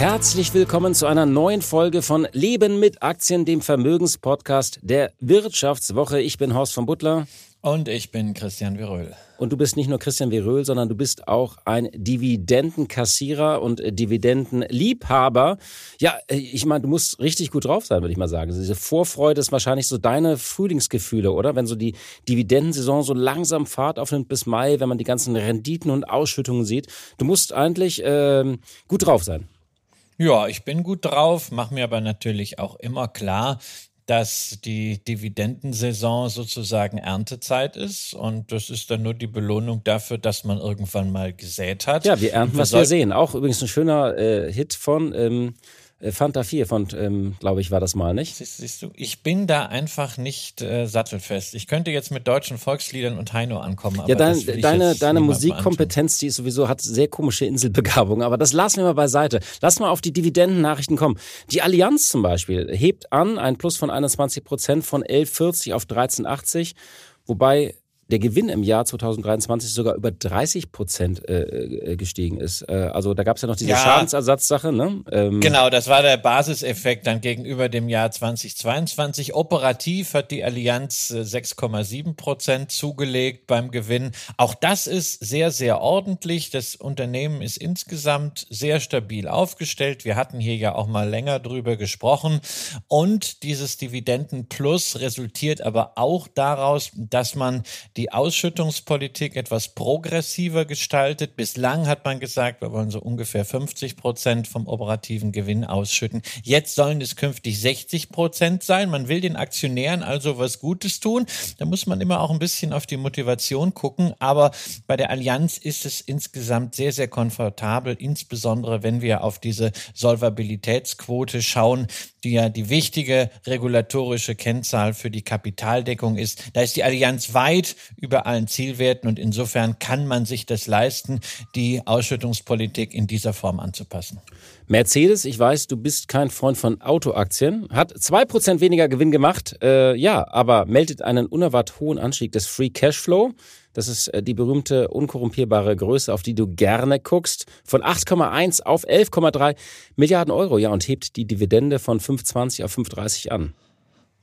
Herzlich willkommen zu einer neuen Folge von Leben mit Aktien, dem Vermögenspodcast der Wirtschaftswoche. Ich bin Horst von Butler. Und ich bin Christian Viröl. Und du bist nicht nur Christian Viröl, sondern du bist auch ein Dividendenkassierer und Dividendenliebhaber. Ja, ich meine, du musst richtig gut drauf sein, würde ich mal sagen. Diese Vorfreude ist wahrscheinlich so deine Frühlingsgefühle, oder? Wenn so die Dividendensaison so langsam Fahrt aufnimmt bis Mai, wenn man die ganzen Renditen und Ausschüttungen sieht. Du musst eigentlich äh, gut drauf sein. Ja, ich bin gut drauf, mache mir aber natürlich auch immer klar, dass die Dividendensaison sozusagen Erntezeit ist und das ist dann nur die Belohnung dafür, dass man irgendwann mal gesät hat. Ja, wir ernten, was wir sehen. Auch übrigens ein schöner äh, Hit von ähm, äh, Fanta 4 von, ähm, glaube ich, war das mal, nicht? Siehst, siehst, du, ich bin da einfach nicht äh, sattelfest. Ich könnte jetzt mit deutschen Volksliedern und Heino ankommen. ja, dein, deine, deine Musikkompetenz, die ist sowieso, hat sehr komische Inselbegabung, aber das lassen wir mal beiseite. Lass mal auf die Dividendennachrichten kommen. Die Allianz zum Beispiel hebt an, ein Plus von 21 Prozent von 11,40 auf 13,80, wobei der Gewinn im Jahr 2023 sogar über 30 Prozent äh, äh, gestiegen ist. Äh, also da gab es ja noch diese ja, Schadensersatzsache. Ne? Ähm, genau, das war der Basiseffekt dann gegenüber dem Jahr 2022. Operativ hat die Allianz 6,7 äh, Prozent zugelegt beim Gewinn. Auch das ist sehr, sehr ordentlich. Das Unternehmen ist insgesamt sehr stabil aufgestellt. Wir hatten hier ja auch mal länger drüber gesprochen. Und dieses Dividendenplus resultiert aber auch daraus, dass man die die Ausschüttungspolitik etwas progressiver gestaltet. Bislang hat man gesagt, wir wollen so ungefähr 50 Prozent vom operativen Gewinn ausschütten. Jetzt sollen es künftig 60 Prozent sein. Man will den Aktionären also was Gutes tun. Da muss man immer auch ein bisschen auf die Motivation gucken. Aber bei der Allianz ist es insgesamt sehr, sehr komfortabel, insbesondere wenn wir auf diese Solvabilitätsquote schauen, die ja die wichtige regulatorische Kennzahl für die Kapitaldeckung ist. Da ist die Allianz weit über allen Zielwerten und insofern kann man sich das leisten, die Ausschüttungspolitik in dieser Form anzupassen. Mercedes, ich weiß, du bist kein Freund von Autoaktien, hat zwei Prozent weniger Gewinn gemacht, äh, ja, aber meldet einen unerwartet hohen Anstieg des Free Cashflow. Das ist äh, die berühmte unkorrumpierbare Größe, auf die du gerne guckst. Von 8,1 auf 11,3 Milliarden Euro. Ja, und hebt die Dividende von 5,20 auf 5,30 an.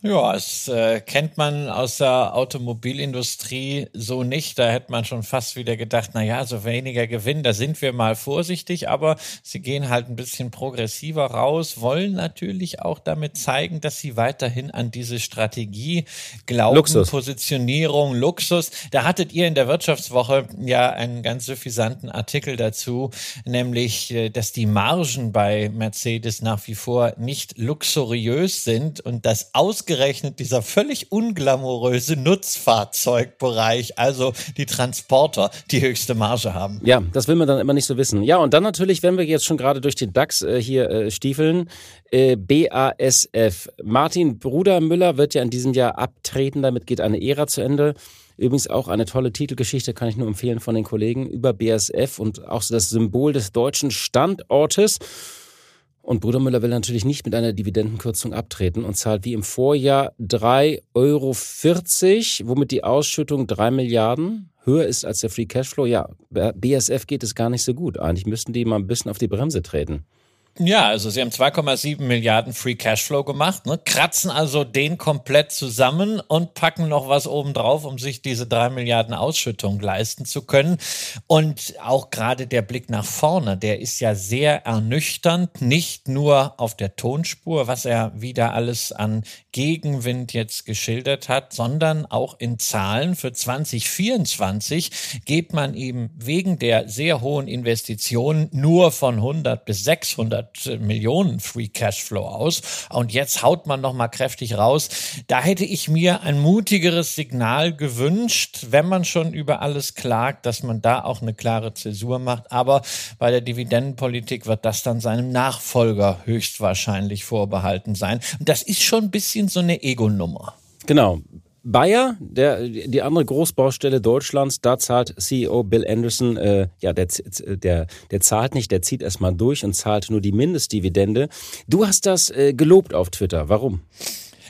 Ja, es äh, kennt man aus der Automobilindustrie so nicht. Da hätte man schon fast wieder gedacht, na ja, so weniger Gewinn, da sind wir mal vorsichtig, aber sie gehen halt ein bisschen progressiver raus, wollen natürlich auch damit zeigen, dass sie weiterhin an diese Strategie glauben, Luxus. Positionierung, Luxus. Da hattet ihr in der Wirtschaftswoche ja einen ganz suffisanten Artikel dazu, nämlich, äh, dass die Margen bei Mercedes nach wie vor nicht luxuriös sind und das aus ausgerechnet dieser völlig unglamouröse Nutzfahrzeugbereich, also die Transporter, die höchste Marge haben. Ja, das will man dann immer nicht so wissen. Ja, und dann natürlich, wenn wir jetzt schon gerade durch den DAX äh, hier äh, stiefeln, äh, BASF. Martin Brudermüller wird ja in diesem Jahr abtreten, damit geht eine Ära zu Ende. Übrigens auch eine tolle Titelgeschichte, kann ich nur empfehlen von den Kollegen über BASF und auch so das Symbol des deutschen Standortes. Und Bruder Müller will natürlich nicht mit einer Dividendenkürzung abtreten und zahlt wie im Vorjahr 3,40 Euro, womit die Ausschüttung 3 Milliarden höher ist als der Free Cashflow. Ja, BSF geht es gar nicht so gut. Eigentlich müssten die mal ein bisschen auf die Bremse treten. Ja, also sie haben 2,7 Milliarden Free Cashflow gemacht, ne? kratzen also den komplett zusammen und packen noch was obendrauf, um sich diese drei Milliarden Ausschüttung leisten zu können. Und auch gerade der Blick nach vorne, der ist ja sehr ernüchternd, nicht nur auf der Tonspur, was er wieder alles an Gegenwind jetzt geschildert hat, sondern auch in Zahlen. Für 2024 geht man eben wegen der sehr hohen Investitionen nur von 100 bis 600 200 Millionen Free Cashflow aus. Und jetzt haut man noch mal kräftig raus. Da hätte ich mir ein mutigeres Signal gewünscht, wenn man schon über alles klagt, dass man da auch eine klare Zäsur macht. Aber bei der Dividendenpolitik wird das dann seinem Nachfolger höchstwahrscheinlich vorbehalten sein. Und das ist schon ein bisschen so eine Ego-Nummer. Genau. Bayer, der, die andere Großbaustelle Deutschlands, da zahlt CEO Bill Anderson, äh, ja, der, der, der zahlt nicht, der zieht erstmal durch und zahlt nur die Mindestdividende. Du hast das äh, gelobt auf Twitter. Warum?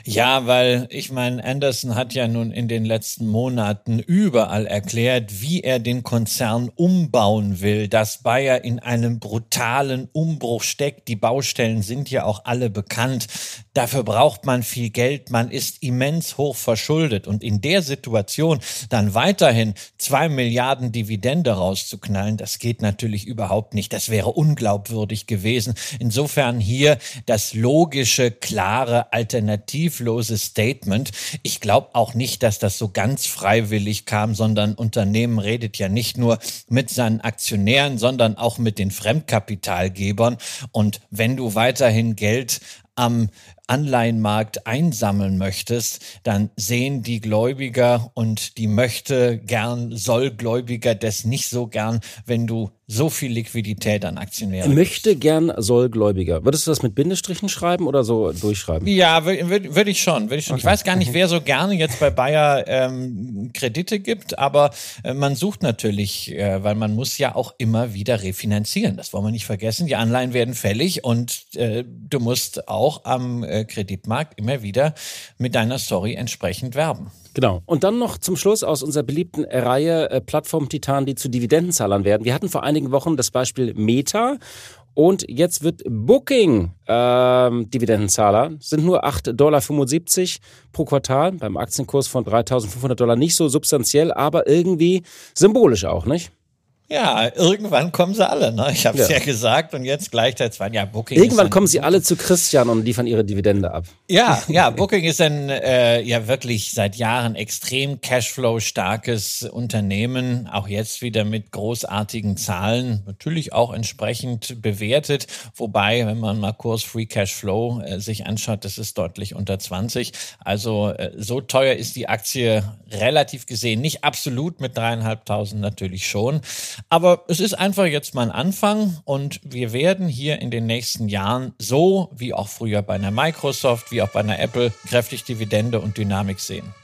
Ja, weil ich meine, Anderson hat ja nun in den letzten Monaten überall erklärt, wie er den Konzern umbauen will, dass Bayer in einem brutalen Umbruch steckt. Die Baustellen sind ja auch alle bekannt. Dafür braucht man viel Geld. Man ist immens hoch verschuldet. Und in der Situation dann weiterhin zwei Milliarden Dividende rauszuknallen, das geht natürlich überhaupt nicht. Das wäre unglaubwürdig gewesen. Insofern hier das logische, klare Alternativ hilfloses Statement. Ich glaube auch nicht, dass das so ganz freiwillig kam, sondern Unternehmen redet ja nicht nur mit seinen Aktionären, sondern auch mit den Fremdkapitalgebern. Und wenn du weiterhin Geld am Anleihenmarkt einsammeln möchtest, dann sehen die Gläubiger und die möchte gern, soll Gläubiger das nicht so gern, wenn du so viel Liquidität an Aktionären. Möchte gern, soll Gläubiger. Würdest du das mit Bindestrichen schreiben oder so durchschreiben? Ja, würde würd ich schon. Würd ich, schon. Okay. ich weiß gar nicht, wer so gerne jetzt bei Bayer ähm, Kredite gibt, aber äh, man sucht natürlich, äh, weil man muss ja auch immer wieder refinanzieren. Das wollen wir nicht vergessen. Die Anleihen werden fällig und äh, du musst auch am äh, Kreditmarkt immer wieder mit deiner Story entsprechend werben. Genau. Und dann noch zum Schluss aus unserer beliebten Reihe äh, Plattform-Titanen, die zu Dividendenzahlern werden. Wir hatten vor einigen Wochen das Beispiel Meta und jetzt wird Booking ähm, Dividendenzahler. Sind nur 8,75 Dollar pro Quartal beim Aktienkurs von 3.500 Dollar. Nicht so substanziell, aber irgendwie symbolisch auch, nicht? Ja, irgendwann kommen sie alle, ne? Ich habe es ja. ja. gesagt und jetzt gleichzeitig waren ja Booking. Irgendwann kommen sie alle zu Christian und liefern ihre Dividende ab. Ja, ja, Booking ist ein äh, ja wirklich seit Jahren extrem Cashflow starkes Unternehmen, auch jetzt wieder mit großartigen Zahlen, natürlich auch entsprechend bewertet, wobei, wenn man mal Kurs Free Cashflow äh, sich anschaut, das ist deutlich unter 20. Also äh, so teuer ist die Aktie relativ gesehen, nicht absolut mit dreieinhalbtausend natürlich schon. Aber es ist einfach jetzt mal ein Anfang und wir werden hier in den nächsten Jahren so wie auch früher bei einer Microsoft, wie auch bei einer Apple kräftig Dividende und Dynamik sehen.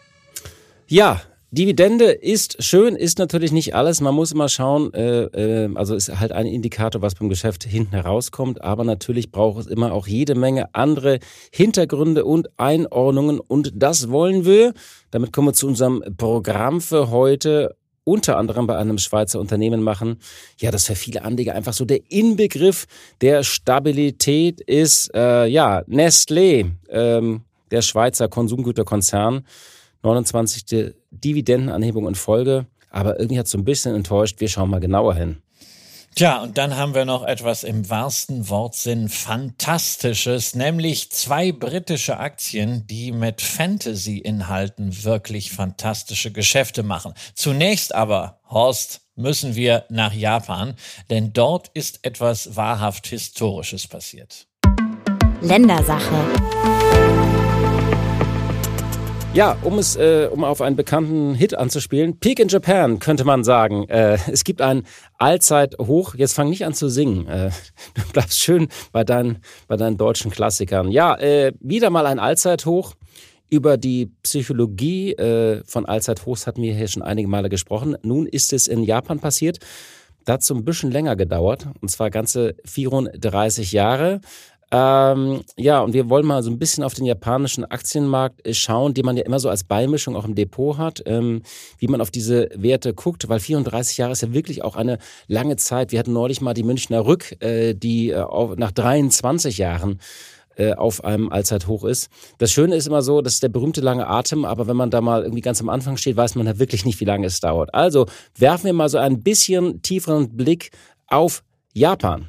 Ja, Dividende ist schön, ist natürlich nicht alles. Man muss immer schauen, äh, äh, also ist halt ein Indikator, was beim Geschäft hinten herauskommt. Aber natürlich braucht es immer auch jede Menge andere Hintergründe und Einordnungen. Und das wollen wir. Damit kommen wir zu unserem Programm für heute unter anderem bei einem Schweizer Unternehmen machen, ja, das für viele Anleger einfach so der Inbegriff der Stabilität ist, äh, ja, Nestlé, ähm, der Schweizer Konsumgüterkonzern, 29. Dividendenanhebung in Folge, aber irgendwie hat es so ein bisschen enttäuscht. Wir schauen mal genauer hin. Tja, und dann haben wir noch etwas im wahrsten Wortsinn Fantastisches, nämlich zwei britische Aktien, die mit Fantasy-Inhalten wirklich fantastische Geschäfte machen. Zunächst aber, Horst, müssen wir nach Japan, denn dort ist etwas wahrhaft Historisches passiert. Ländersache. Ja, um es, äh, um auf einen bekannten Hit anzuspielen, Peak in Japan könnte man sagen. Äh, es gibt ein Allzeithoch. Jetzt fang nicht an zu singen. Äh, du bleibst schön bei deinen, bei deinen deutschen Klassikern. Ja, äh, wieder mal ein Allzeithoch. Über die Psychologie äh, von Allzeithochs hatten wir hier schon einige Male gesprochen. Nun ist es in Japan passiert. Dazu ein bisschen länger gedauert, und zwar ganze 34 Jahre. Ähm, ja, und wir wollen mal so ein bisschen auf den japanischen Aktienmarkt äh, schauen, den man ja immer so als Beimischung auch im Depot hat, ähm, wie man auf diese Werte guckt, weil 34 Jahre ist ja wirklich auch eine lange Zeit. Wir hatten neulich mal die Münchner Rück, äh, die äh, nach 23 Jahren äh, auf einem Allzeithoch ist. Das Schöne ist immer so, das ist der berühmte lange Atem, aber wenn man da mal irgendwie ganz am Anfang steht, weiß man ja wirklich nicht, wie lange es dauert. Also werfen wir mal so ein bisschen tieferen Blick auf Japan.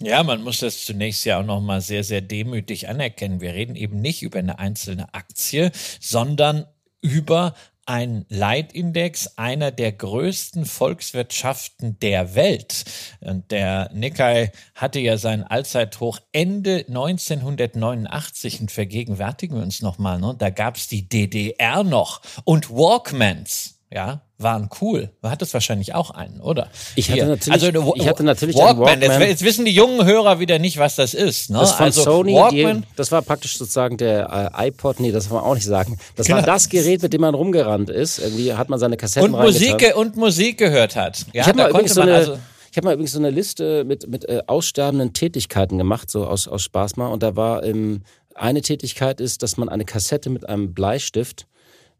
Ja, man muss das zunächst ja auch nochmal sehr, sehr demütig anerkennen. Wir reden eben nicht über eine einzelne Aktie, sondern über ein Leitindex einer der größten Volkswirtschaften der Welt. Und der Nikkei hatte ja sein Allzeithoch Ende 1989 und vergegenwärtigen wir uns nochmal, ne? da gab es die DDR noch und Walkmans ja, waren cool. Du hattest wahrscheinlich auch einen, oder? Ich hatte Hier. natürlich, also, ich hatte natürlich Walkman. Walkman. Jetzt, jetzt wissen die jungen Hörer wieder nicht, was das ist. Ne? Das von also Sony, Walkman. die, das war praktisch sozusagen der äh, iPod, nee, das kann man auch nicht sagen. Das war Genau. das Gerät, mit dem man rumgerannt ist. Irgendwie hat man seine Kassetten und Musik und Musik gehört hat. Ja, Ich habe mal, übrigens so eine, also ich hab mal übrigens so eine Liste mit, mit äh, aussterbenden Tätigkeiten gemacht, so aus, aus Spaß mal. Und da war ähm, eine Tätigkeit ist, dass man eine Kassette mit einem Bleistift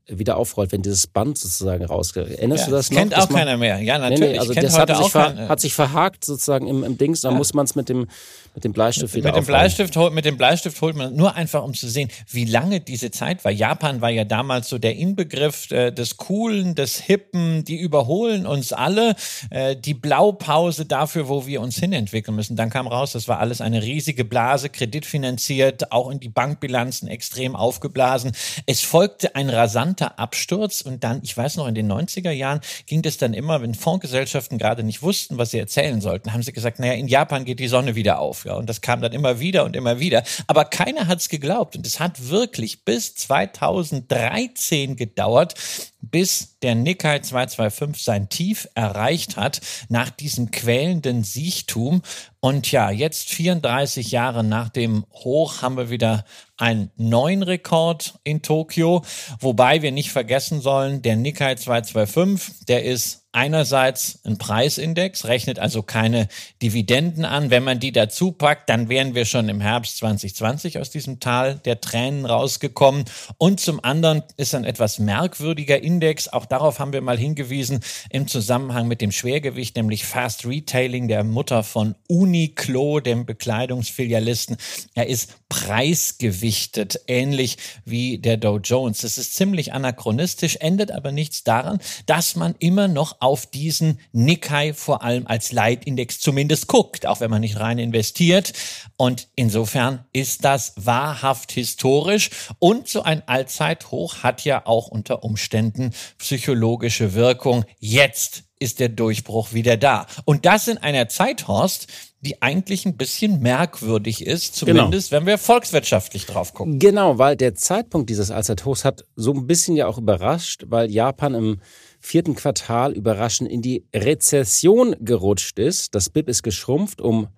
wieder aufrollt, wenn dieses Band sozusagen rausgeht. Erinnerst ja, du das das noch? kennt auch man- keiner mehr. Ja, Nee, natürlich. nee, also kennt das hat sich, kein, hat sich verhakt sozusagen im, im Dings, dann muss man es mit dem, mit dem Bleistift wieder mit dem aufrollen. Bleistift holt, mit dem Bleistift holt man nur einfach, um zu sehen, wie lange diese Zeit war. Japan war ja damals so der Inbegriff äh, des Coolen, des Hippen, die überholen uns alle. Äh, die Blaupause dafür, wo wir uns hinentwickeln müssen. Dann kam raus, das war alles eine riesige Blase, kreditfinanziert, auch in die Bankbilanzen extrem aufgeblasen. Es folgte ein rasanter Absturz und dann, ich weiß noch, in den 90er Jahren ging das dann immer, wenn Fondsgesellschaften gerade nicht wussten, was sie erzählen sollten, haben sie gesagt, naja, in Japan geht die Sonne wieder auf. Ja, und das kam dann immer wieder und immer wieder. Aber keiner hat es geglaubt. Und es hat wirklich bis 2013 gedauert, bis der Nikkei 225 sein Tief erreicht hat nach diesem quälenden Siechtum. Und ja, jetzt 34 Jahre nach dem Hoch haben wir wieder einen neuen Rekord in Tokio, wobei wir nicht vergessen sollen, der Nikkei 225, der ist einerseits ein Preisindex, rechnet also keine Dividenden an. Wenn man die dazu packt, dann wären wir schon im Herbst 2020 aus diesem Tal der Tränen rausgekommen. Und zum anderen ist ein etwas merkwürdiger Index, auch darauf haben wir mal hingewiesen, im Zusammenhang mit dem Schwergewicht, nämlich Fast Retailing, der Mutter von Uniqlo, dem Bekleidungsfilialisten. Er ist preisgewichtet, ähnlich wie der Dow Jones. Das ist ziemlich anachronistisch, endet aber nichts daran, dass man immer noch auf diesen Nikkei vor allem als Leitindex zumindest guckt, auch wenn man nicht rein investiert. Und insofern ist das wahrhaft historisch. Und so ein Allzeithoch hat ja auch unter Umständen psychologische Wirkung. Jetzt ist der Durchbruch wieder da. Und das in einer Zeit, Horst, die eigentlich ein bisschen merkwürdig ist, zumindest wenn wir volkswirtschaftlich drauf gucken. Genau, weil der Zeitpunkt dieses Allzeithochs hat so ein bisschen ja auch überrascht, weil Japan im vierten Quartal überraschend in die Rezession gerutscht ist. Das BIP ist geschrumpft um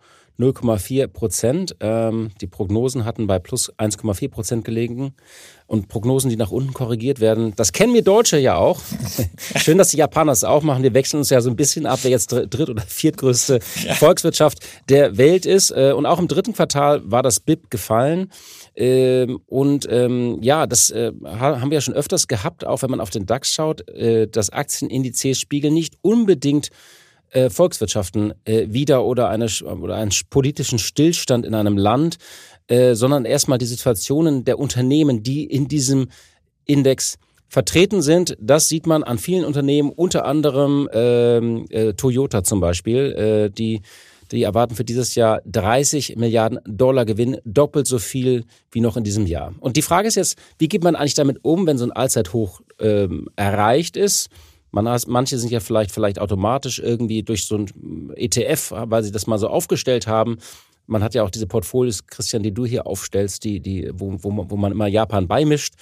0,4 Prozent. Ähm, die Prognosen hatten bei plus 1,4 Prozent gelegen. Und Prognosen, die nach unten korrigiert werden, das kennen wir Deutsche ja auch. Schön, dass die Japaner es auch machen. Wir wechseln uns ja so ein bisschen ab, wer jetzt dritt- oder viertgrößte Volkswirtschaft der Welt ist. Äh, Und auch im dritten Quartal war das BIP gefallen. Ähm, Und ähm, ja, das äh, ha- haben wir ja schon öfters gehabt, auch wenn man auf den DAX schaut. Äh, Das Aktienindizes spiegeln nicht unbedingt äh, Volkswirtschaften äh, wieder oder, eine, oder einen sch- politischen Stillstand in einem Land, äh, sondern erstmal die Situationen der Unternehmen, die in diesem Index vertreten sind. Das sieht man an vielen Unternehmen, unter anderem ähm, äh, Toyota zum Beispiel, äh, die die erwarten für dieses Jahr 30 Milliarden Dollar Gewinn, doppelt so viel wie noch in diesem Jahr. Und die Frage ist jetzt, wie geht man eigentlich damit um, wenn so ein Allzeithoch ähm, erreicht ist? Man hat, manche sind ja vielleicht, vielleicht automatisch irgendwie durch so ein ETF, weil sie das mal so aufgestellt haben. Man hat ja auch diese Portfolios, Christian, die du hier aufstellst, die, die, wo, wo, man, wo man immer Japan beimischt.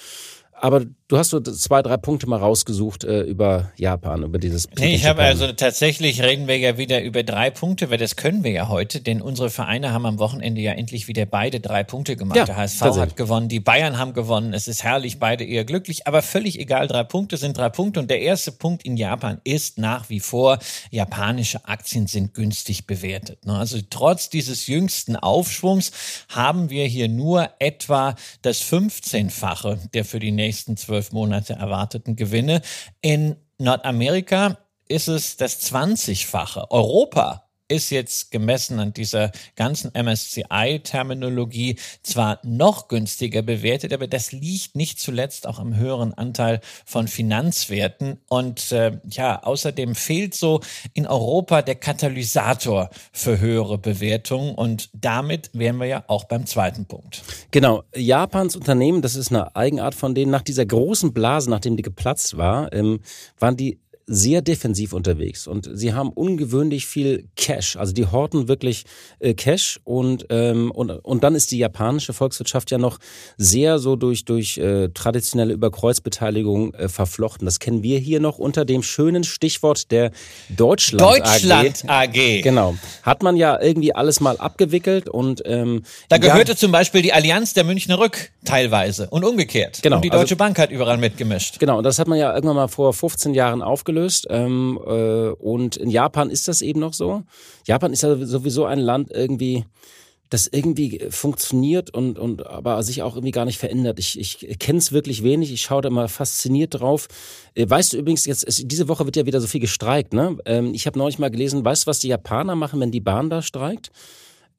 Aber du hast so zwei, drei Punkte mal rausgesucht äh, über Japan, über dieses. Nee, ich habe also tatsächlich reden wir ja wieder über drei Punkte, weil das können wir ja heute, denn unsere Vereine haben am Wochenende ja endlich wieder beide drei Punkte gemacht. Ja, Der HSV hat gewonnen, die Bayern haben gewonnen. Es ist herrlich, beide eher glücklich, aber völlig egal. Drei Punkte sind drei Punkte und der erste Punkt in Japan ist nach wie vor, japanische Aktien sind günstig bewertet. Ne? Also trotz dieses jüngsten Aufschwungs haben wir hier nur etwa das 15-fache der für die nächsten zwölf Monate erwarteten Gewinne. In Nordamerika ist es das 20-fache. Europa ist jetzt gemessen an dieser ganzen MSCI-Terminologie zwar noch günstiger bewertet, aber das liegt nicht zuletzt auch am höheren Anteil von Finanzwerten. Und äh, ja, außerdem fehlt so in Europa der Katalysator für höhere Bewertungen. Und damit wären wir ja auch beim zweiten Punkt. Genau. Japans Unternehmen, das ist eine Eigenart von denen, nach dieser großen Blase, nachdem die geplatzt war, ähm, waren die sehr defensiv unterwegs und sie haben ungewöhnlich viel Cash. Also die horten wirklich äh, Cash und, ähm, und, und dann ist die japanische Volkswirtschaft ja noch sehr so durch, durch äh, traditionelle Überkreuzbeteiligung äh, verflochten. Das kennen wir hier noch unter dem schönen Stichwort der Deutschland, Deutschland AG. AG. Genau. Hat man ja irgendwie alles mal abgewickelt und ähm, da gehörte ja, zum Beispiel die Allianz der Münchner Rück teilweise und umgekehrt. Genau. Und die Deutsche also, Bank hat überall mitgemischt. Genau, und das hat man ja irgendwann mal vor 15 Jahren aufgelöst ausgelöst. Ähm, äh, und in Japan ist das eben noch so. Japan ist ja sowieso ein Land irgendwie, das irgendwie funktioniert und, und aber sich auch irgendwie gar nicht verändert. Ich, ich kenne es wirklich wenig, ich schaue da immer fasziniert drauf. Äh, weißt du übrigens, jetzt diese Woche wird ja wieder so viel gestreikt, ne? Ähm, ich habe neulich mal gelesen, weißt du, was die Japaner machen, wenn die Bahn da streikt?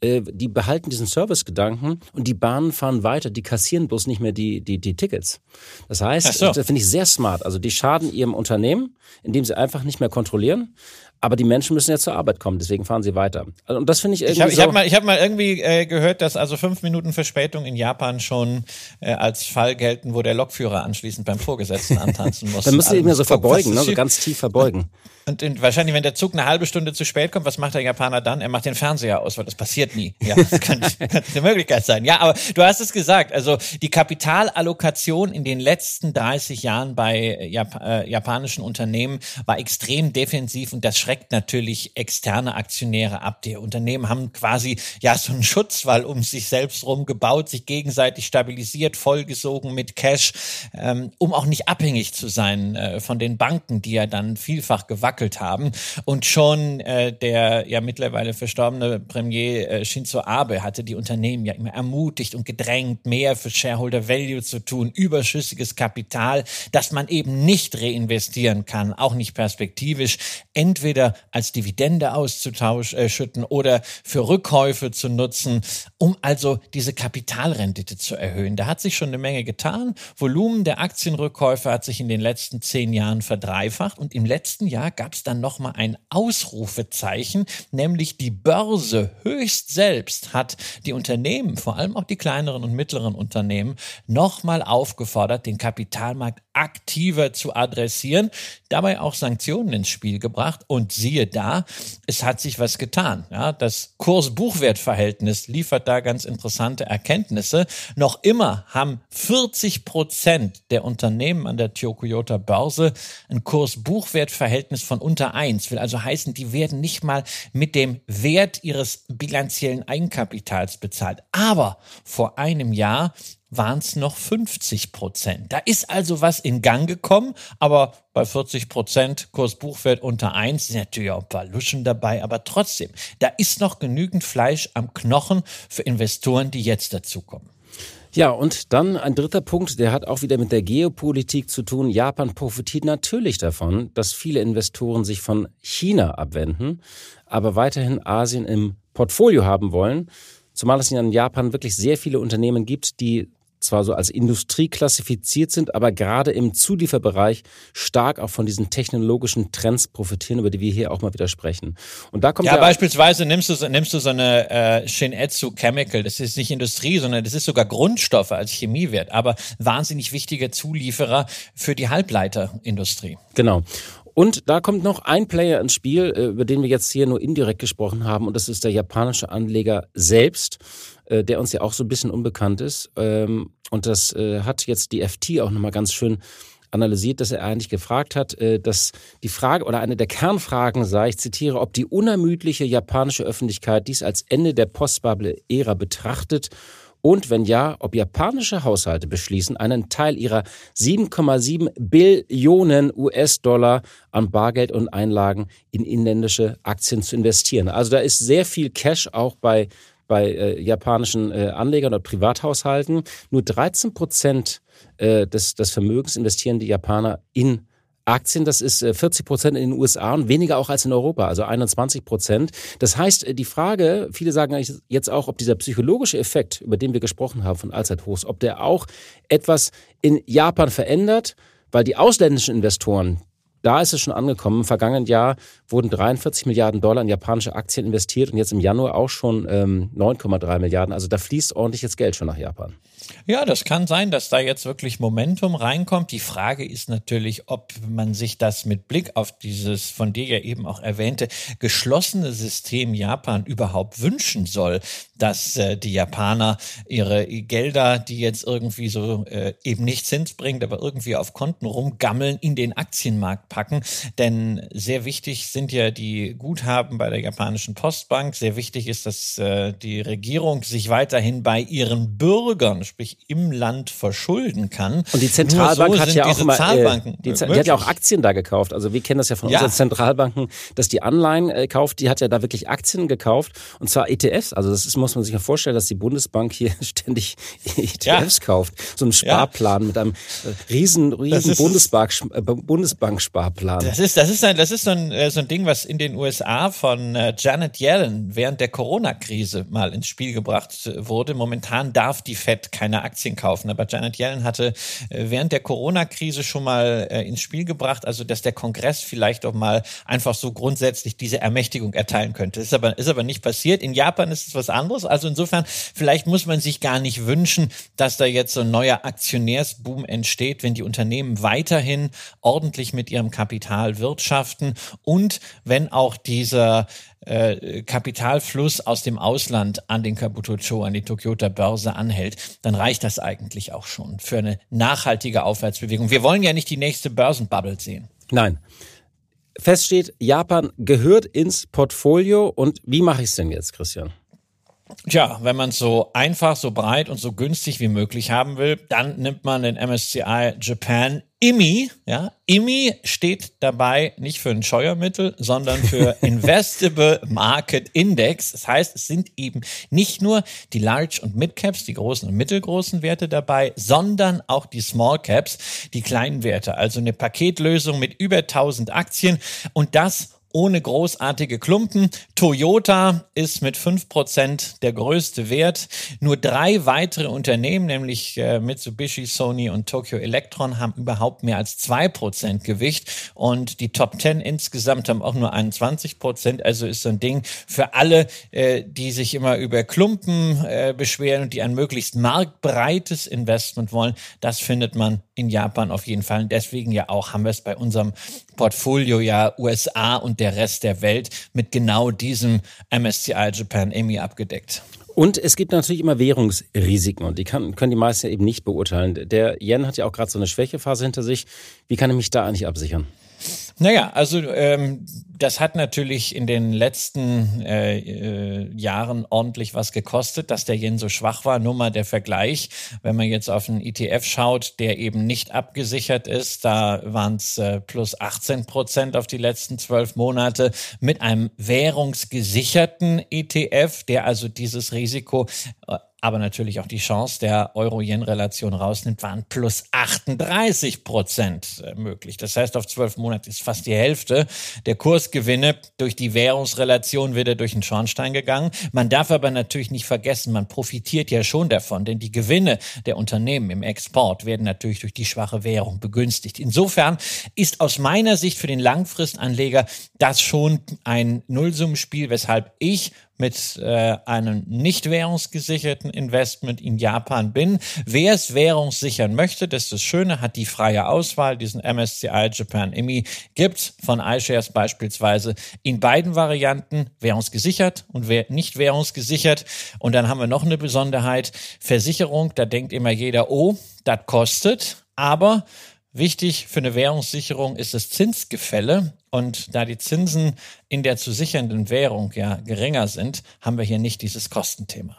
Äh, die behalten diesen Servicegedanken und die Bahnen fahren weiter, die kassieren bloß nicht mehr die, die, die Tickets. Das heißt, so. das finde ich sehr smart. Also die schaden ihrem Unternehmen, indem sie einfach nicht mehr kontrollieren. Aber die Menschen müssen ja zur Arbeit kommen, deswegen fahren sie weiter. Also, und das finde ich irgendwie. Ich habe so hab mal, ich hab mal irgendwie äh, gehört, dass also fünf Minuten Verspätung in Japan schon äh, als Fall gelten, wo der Lokführer anschließend beim Vorgesetzten antanzen muss. Dann müssen sie eben so verbeugen, ne? so ganz tief verbeugen. Und in, wahrscheinlich, wenn der Zug eine halbe Stunde zu spät kommt, was macht der Japaner dann? Er macht den Fernseher aus, weil das passiert nie. Ja, das kann, kann eine Möglichkeit sein. Ja, aber du hast es gesagt. Also die Kapitalallokation in den letzten 30 Jahren bei Jap äh, japanischen Unternehmen war extrem defensiv und das schreckt natürlich externe Aktionäre ab. Die Unternehmen haben quasi ja so einen Schutzwall um sich selbst rum gebaut, sich gegenseitig stabilisiert, vollgesogen mit Cash, ähm, um auch nicht abhängig zu sein äh, von den Banken, die ja dann vielfach gewackelt haben. Und schon äh, der ja mittlerweile verstorbene Premier äh, Shinzo Abe hatte die Unternehmen ja immer ermutigt und gedrängt, mehr für Shareholder Value zu tun, überschüssiges Kapital, das man eben nicht reinvestieren kann, auch nicht perspektivisch, entweder als Dividende auszuschütten äh, oder für Rückkäufe zu nutzen, um also diese Kapitalrendite zu erhöhen. Da hat sich schon eine Menge getan. Volumen der Aktienrückkäufe hat sich in den letzten zehn Jahren verdreifacht und im letzten Jahr gab es dann nochmal ein Ausrufezeichen, nämlich die Börse höchst selbst hat die Unternehmen, vor allem auch die kleineren und mittleren Unternehmen, nochmal aufgefordert, den Kapitalmarkt aktiver zu adressieren, dabei auch Sanktionen ins Spiel gebracht und siehe da, es hat sich was getan. Ja, das Kurs-Buchwert-Verhältnis liefert da ganz interessante Erkenntnisse. Noch immer haben 40 Prozent der Unternehmen an der Toyota Börse ein Kurs-Buchwert-Verhältnis von unter eins. Will also heißen, die werden nicht mal mit dem Wert ihres bilanziellen Eigenkapitals bezahlt. Aber vor einem Jahr waren es noch 50 Prozent. Da ist also was in Gang gekommen, aber bei 40 Prozent Kursbuchwert unter eins sind natürlich auch ein paar Luschen dabei, aber trotzdem, da ist noch genügend Fleisch am Knochen für Investoren, die jetzt dazukommen. Ja, und dann ein dritter Punkt, der hat auch wieder mit der Geopolitik zu tun. Japan profitiert natürlich davon, dass viele Investoren sich von China abwenden, aber weiterhin Asien im Portfolio haben wollen. Zumal es in Japan wirklich sehr viele Unternehmen gibt, die zwar so als Industrie klassifiziert sind, aber gerade im Zulieferbereich stark auch von diesen technologischen Trends profitieren, über die wir hier auch mal wieder sprechen. Und da kommt ja, ja beispielsweise nimmst du nimmst du so eine äh, Shinetsu Chemical, das ist nicht Industrie, sondern das ist sogar Grundstoffe als Chemiewert, aber wahnsinnig wichtiger Zulieferer für die Halbleiterindustrie. Genau. Und da kommt noch ein Player ins Spiel, äh, über den wir jetzt hier nur indirekt gesprochen haben, und das ist der japanische Anleger selbst, äh, der uns ja auch so ein bisschen unbekannt ist. Ähm, und das äh, hat jetzt die FT auch nochmal ganz schön analysiert, dass er eigentlich gefragt hat, dass die Frage oder eine der Kernfragen sei, ich zitiere, ob die unermüdliche japanische Öffentlichkeit dies als Ende der Postbubble-Ära betrachtet und wenn ja, ob japanische Haushalte beschließen, einen Teil ihrer 7,7 Billionen US-Dollar an Bargeld und Einlagen in inländische Aktien zu investieren. Also da ist sehr viel Cash auch bei bei äh, japanischen äh, Anlegern oder Privathaushalten. Nur 13 Prozent äh, des, des Vermögens investieren die Japaner in Aktien, das ist 40 äh, Prozent in den USA und weniger auch als in Europa, also 21 Prozent. Das heißt, äh, die Frage, viele sagen jetzt auch, ob dieser psychologische Effekt, über den wir gesprochen haben von Allzeithochs, ob der auch etwas in Japan verändert, weil die ausländischen Investoren, da ist es schon angekommen. Im vergangenen Jahr wurden 43 Milliarden Dollar in japanische Aktien investiert und jetzt im Januar auch schon ähm, 9,3 Milliarden. Also da fließt ordentliches Geld schon nach Japan. Ja, das kann sein, dass da jetzt wirklich Momentum reinkommt. Die Frage ist natürlich, ob man sich das mit Blick auf dieses von dir ja eben auch erwähnte geschlossene System Japan überhaupt wünschen soll, dass äh, die Japaner ihre Gelder, die jetzt irgendwie so äh, eben nicht Zins bringt, aber irgendwie auf Konten rumgammeln, in den Aktienmarkt packen. Denn sehr wichtig sind ja die Guthaben bei der japanischen Postbank. Sehr wichtig ist, dass äh, die Regierung sich weiterhin bei ihren Bürgern, sprich im Land, verschulden kann. Und die Zentralbank so hat ja auch immer, äh, die, die, hat ja auch Aktien da gekauft. Also wir kennen das ja von ja. unseren Zentralbanken, dass die Anleihen äh, kauft. Die hat ja da wirklich Aktien gekauft und zwar ETFs. Also das ist, muss man sich ja vorstellen, dass die Bundesbank hier ständig ETFs ja. kauft. So ein Sparplan mit einem riesen, riesen Bundesbank, äh, Bundesbank Sparplan. Das ist, das ist ein, das ist so ein, äh, so ein Ding, was in den USA von äh, Janet Yellen während der Corona-Krise mal ins Spiel gebracht äh, wurde. Momentan darf die Fed keine Aktien kaufen, aber Janet Yellen hatte während der Corona-Krise schon mal ins Spiel gebracht, also dass der Kongress vielleicht auch mal einfach so grundsätzlich diese Ermächtigung erteilen könnte. Ist aber, ist aber nicht passiert. In Japan ist es was anderes. Also insofern, vielleicht muss man sich gar nicht wünschen, dass da jetzt so ein neuer Aktionärsboom entsteht, wenn die Unternehmen weiterhin ordentlich mit ihrem Kapital wirtschaften und wenn auch dieser äh, Kapitalfluss aus dem Ausland an den Kabutocho, an die Tokyota Börse anhält, dann reicht das eigentlich auch schon für eine nachhaltige Aufwärtsbewegung. Wir wollen ja nicht die nächste Börsenbubble sehen. Nein. Fest steht, Japan gehört ins Portfolio. Und wie mache ich es denn jetzt, Christian? Tja, wenn man es so einfach, so breit und so günstig wie möglich haben will, dann nimmt man den MSCI Japan IMI. Ja, IMI steht dabei nicht für ein Scheuermittel, sondern für Investable Market Index. Das heißt, es sind eben nicht nur die Large und Mid Caps, die großen und mittelgroßen Werte dabei, sondern auch die Small Caps, die kleinen Werte. Also eine Paketlösung mit über 1000 Aktien und das ohne großartige Klumpen. Toyota ist mit fünf Prozent der größte Wert. Nur drei weitere Unternehmen, nämlich äh, Mitsubishi, Sony und Tokyo Electron, haben überhaupt mehr als zwei Prozent Gewicht. Und die Top Ten insgesamt haben auch nur 21 Prozent. Also ist so ein Ding für alle, äh, die sich immer über Klumpen äh, beschweren und die ein möglichst marktbreites Investment wollen. Das findet man in Japan auf jeden Fall. Und deswegen ja auch haben wir es bei unserem Portfolio ja USA und der Rest der Welt mit genau diesem MSCI Japan EMI abgedeckt. Und es gibt natürlich immer Währungsrisiken und die kann, können die meisten eben nicht beurteilen. Der Yen hat ja auch gerade so eine Schwächephase hinter sich. Wie kann ich mich da eigentlich absichern? Naja, also ähm, das hat natürlich in den letzten äh, äh, Jahren ordentlich was gekostet, dass der Yen so schwach war. Nur mal der Vergleich, wenn man jetzt auf einen ETF schaut, der eben nicht abgesichert ist, da waren es äh, plus 18 Prozent auf die letzten zwölf Monate mit einem währungsgesicherten ETF, der also dieses Risiko äh, aber natürlich auch die Chance der Euro-Yen-Relation rausnimmt, waren plus 38 Prozent äh, möglich. Das heißt, auf zwölf Monate ist fast die Hälfte der Kursgewinne durch die Währungsrelation wieder durch den Schornstein gegangen. Man darf aber natürlich nicht vergessen, man profitiert ja schon davon, denn die Gewinne der Unternehmen im Export werden natürlich durch die schwache Währung begünstigt. Insofern ist aus meiner Sicht für den Langfristanleger das schon ein Nullsummenspiel, weshalb ich mit äh, einem nicht währungsgesicherten Investment in Japan bin. Wer es währungssichern möchte, das ist das Schöne, hat die freie Auswahl. Diesen MSCI Japan IMI gibt von iShares beispielsweise in beiden Varianten, währungsgesichert und nicht währungsgesichert. Und dann haben wir noch eine Besonderheit, Versicherung, da denkt immer jeder, oh, das kostet, aber Wichtig für eine Währungssicherung ist das Zinsgefälle. Und da die Zinsen in der zu sichernden Währung ja geringer sind, haben wir hier nicht dieses Kostenthema.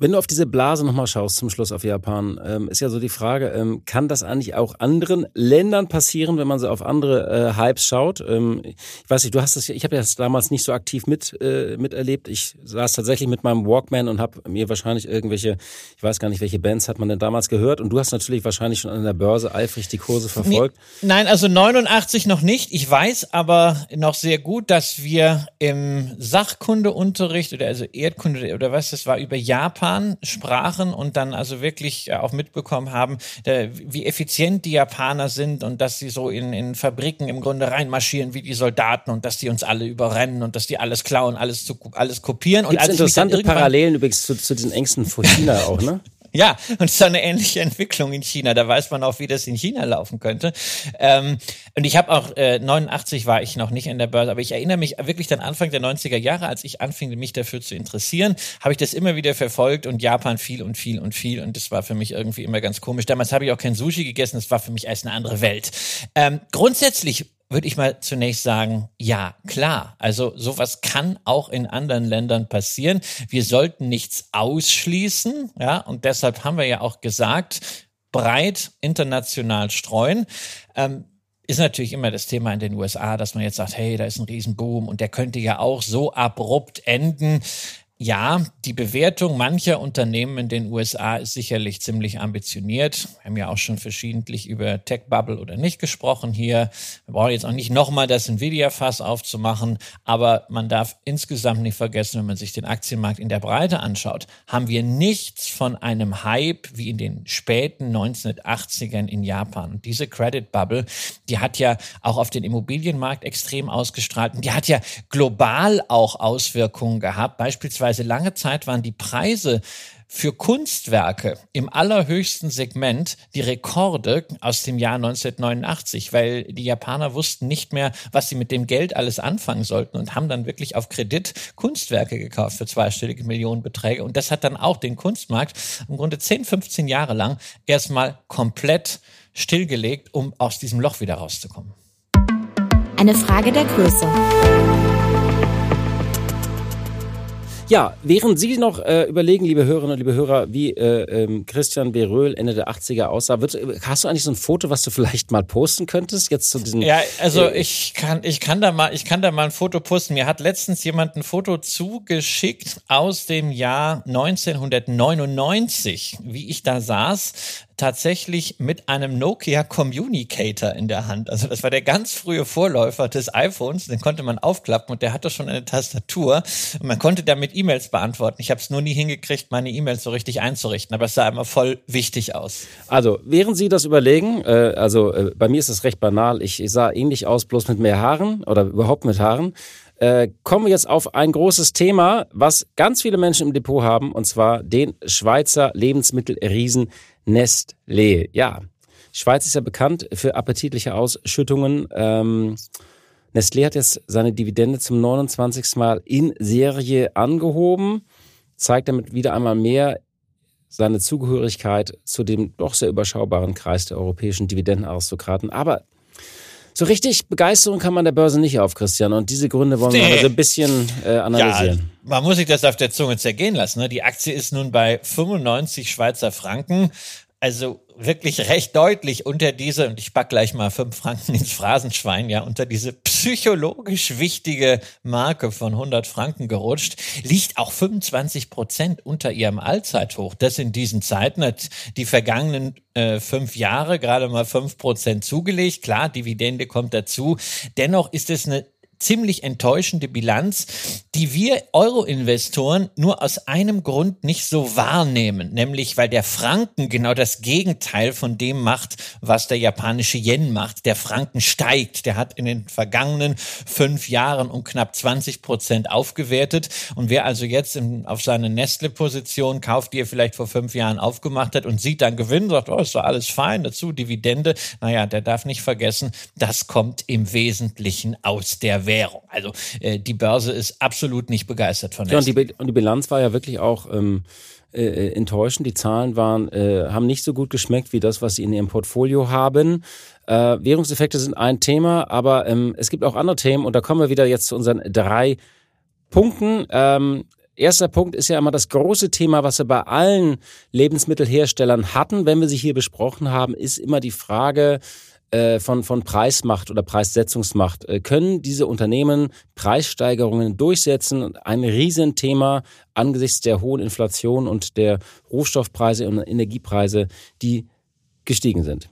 Wenn du auf diese Blase nochmal schaust zum Schluss auf Japan, ähm, ist ja so die Frage, ähm, kann das eigentlich auch anderen Ländern passieren, wenn man so auf andere äh, Hypes schaut? Ähm, ich weiß nicht, du hast das, ich habe das damals nicht so aktiv mit äh, miterlebt. Ich saß tatsächlich mit meinem Walkman und habe mir wahrscheinlich irgendwelche, ich weiß gar nicht, welche Bands hat man denn damals gehört. Und du hast natürlich wahrscheinlich schon an der Börse eifrig die Kurse verfolgt. Nee, nein, also 89 noch nicht. Ich weiß aber noch sehr gut, dass wir im Sachkundeunterricht oder also Erdkunde oder was das war über Japan Japan sprachen und dann also wirklich äh, auch mitbekommen haben, wie effizient die Japaner sind und dass sie so in, in Fabriken im Grunde reinmarschieren wie die Soldaten und dass die uns alle überrennen und dass die alles klauen, alles, zu, alles kopieren. Gibt es interessante Parallelen übrigens zu, zu diesen Ängsten vor China auch, ne? Ja, und es ist eine ähnliche Entwicklung in China. Da weiß man auch, wie das in China laufen könnte. Ähm, und ich habe auch, äh, 89 war ich noch nicht in der Börse, aber ich erinnere mich wirklich dann Anfang der 90er Jahre, als ich anfing, mich dafür zu interessieren, habe ich das immer wieder verfolgt und Japan viel und viel und viel. Und das war für mich irgendwie immer ganz komisch. Damals habe ich auch kein Sushi gegessen, das war für mich erst eine andere Welt. Ähm, grundsätzlich würde ich mal zunächst sagen, ja, klar. Also sowas kann auch in anderen Ländern passieren. Wir sollten nichts ausschließen, ja, und deshalb haben wir ja auch gesagt, breit international streuen. Ähm, ist natürlich immer das Thema in den USA, dass man jetzt sagt, hey, da ist ein Riesenboom und der könnte ja auch so abrupt enden. Ja, die Bewertung mancher Unternehmen in den USA ist sicherlich ziemlich ambitioniert. Wir haben ja auch schon verschiedentlich über Tech Bubble oder nicht gesprochen hier. Wir brauchen jetzt auch nicht nochmal das Nvidia-Fass aufzumachen, aber man darf insgesamt nicht vergessen, wenn man sich den Aktienmarkt in der Breite anschaut, haben wir nichts von einem Hype wie in den späten 1980ern in Japan. Und diese Credit Bubble, die hat ja auch auf den Immobilienmarkt extrem ausgestrahlt und die hat ja global auch Auswirkungen gehabt, beispielsweise beispielsweise lange Zeit waren die Preise für Kunstwerke im allerhöchsten Segment die Rekorde aus dem Jahr 1989, weil die Japaner wussten nicht mehr, was sie mit dem Geld alles anfangen sollten und haben dann wirklich auf Kredit Kunstwerke gekauft für zweistellige Millionenbeträge. Und das hat dann auch den Kunstmarkt im Grunde 10, 15 Jahre lang erstmal komplett stillgelegt, um aus diesem Loch wieder rauszukommen. Eine Frage der Größe. Ja, während Sie noch äh, überlegen, liebe Hörerinnen und liebe Hörer, wie äh, ähm, Christian Beröhl Ende der 80er aussah, wird, hast du eigentlich so ein Foto, was du vielleicht mal posten könntest jetzt zu diesem? Ja, also äh, ich kann, ich kann da mal, ich kann da mal ein Foto posten. Mir hat letztens jemand ein Foto zugeschickt aus dem Jahr 1999, wie ich da saß tatsächlich mit einem Nokia Communicator in der Hand. Also das war der ganz frühe Vorläufer des iPhones. Den konnte man aufklappen und der hatte schon eine Tastatur. Und man konnte damit E-Mails beantworten. Ich habe es nur nie hingekriegt, meine E-Mails so richtig einzurichten, aber es sah immer voll wichtig aus. Also während Sie das überlegen, äh, also äh, bei mir ist es recht banal. Ich, ich sah ähnlich aus, bloß mit mehr Haaren oder überhaupt mit Haaren. Äh, kommen wir jetzt auf ein großes Thema, was ganz viele Menschen im Depot haben, und zwar den Schweizer Lebensmittelriesen Nestlé. Ja, Schweiz ist ja bekannt für appetitliche Ausschüttungen. Ähm, Nestlé hat jetzt seine Dividende zum 29. Mal in Serie angehoben, zeigt damit wieder einmal mehr seine Zugehörigkeit zu dem doch sehr überschaubaren Kreis der europäischen Dividendenaristokraten. Aber so richtig Begeisterung kann man der Börse nicht auf, Christian. Und diese Gründe wollen wir nee. also ein bisschen äh, analysieren. Ja, man muss sich das auf der Zunge zergehen lassen. Ne? Die Aktie ist nun bei 95 Schweizer Franken. Also wirklich recht deutlich unter diese, und ich pack gleich mal fünf Franken ins Phrasenschwein, ja, unter diese psychologisch wichtige Marke von 100 Franken gerutscht, liegt auch 25 Prozent unter ihrem Allzeithoch. Das in diesen Zeiten hat die vergangenen äh, fünf Jahre gerade mal fünf Prozent zugelegt. Klar, Dividende kommt dazu. Dennoch ist es eine ziemlich enttäuschende Bilanz, die wir Euro-Investoren nur aus einem Grund nicht so wahrnehmen, nämlich weil der Franken genau das Gegenteil von dem macht, was der japanische Yen macht. Der Franken steigt. Der hat in den vergangenen fünf Jahren um knapp 20 Prozent aufgewertet. Und wer also jetzt in, auf seine Nestle-Position kauft, die er vielleicht vor fünf Jahren aufgemacht hat und sieht dann Gewinn, sagt, oh, ist doch alles fein, dazu Dividende. Naja, der darf nicht vergessen, das kommt im Wesentlichen aus der Währung. Also äh, die Börse ist absolut nicht begeistert von. Ja, und, die, und die Bilanz war ja wirklich auch ähm, äh, äh, enttäuschend. Die Zahlen waren, äh, haben nicht so gut geschmeckt wie das, was sie in ihrem Portfolio haben. Äh, Währungseffekte sind ein Thema, aber ähm, es gibt auch andere Themen und da kommen wir wieder jetzt zu unseren drei Punkten. Ähm, Erster Punkt ist ja immer das große Thema, was wir bei allen Lebensmittelherstellern hatten, wenn wir sie hier besprochen haben, ist immer die Frage, von, von Preismacht oder Preissetzungsmacht. Äh, können diese Unternehmen Preissteigerungen durchsetzen? Ein Riesenthema angesichts der hohen Inflation und der Rohstoffpreise und Energiepreise, die gestiegen sind.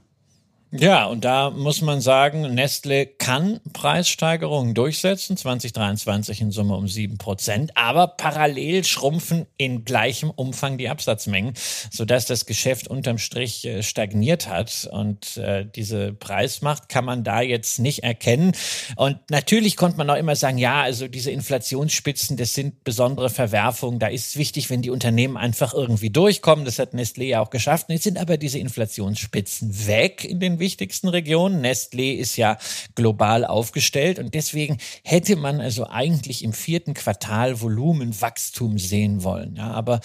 Ja, und da muss man sagen, Nestle kann Preissteigerungen durchsetzen, 2023 in Summe um sieben Prozent, aber parallel schrumpfen in gleichem Umfang die Absatzmengen, sodass das Geschäft unterm Strich äh, stagniert hat. Und äh, diese Preismacht kann man da jetzt nicht erkennen. Und natürlich konnte man auch immer sagen, ja, also diese Inflationsspitzen, das sind besondere Verwerfungen. Da ist es wichtig, wenn die Unternehmen einfach irgendwie durchkommen. Das hat Nestle ja auch geschafft. Jetzt sind aber diese Inflationsspitzen weg in den wichtigsten Regionen. Nestlé ist ja global aufgestellt und deswegen hätte man also eigentlich im vierten Quartal Volumenwachstum sehen wollen. Ja, aber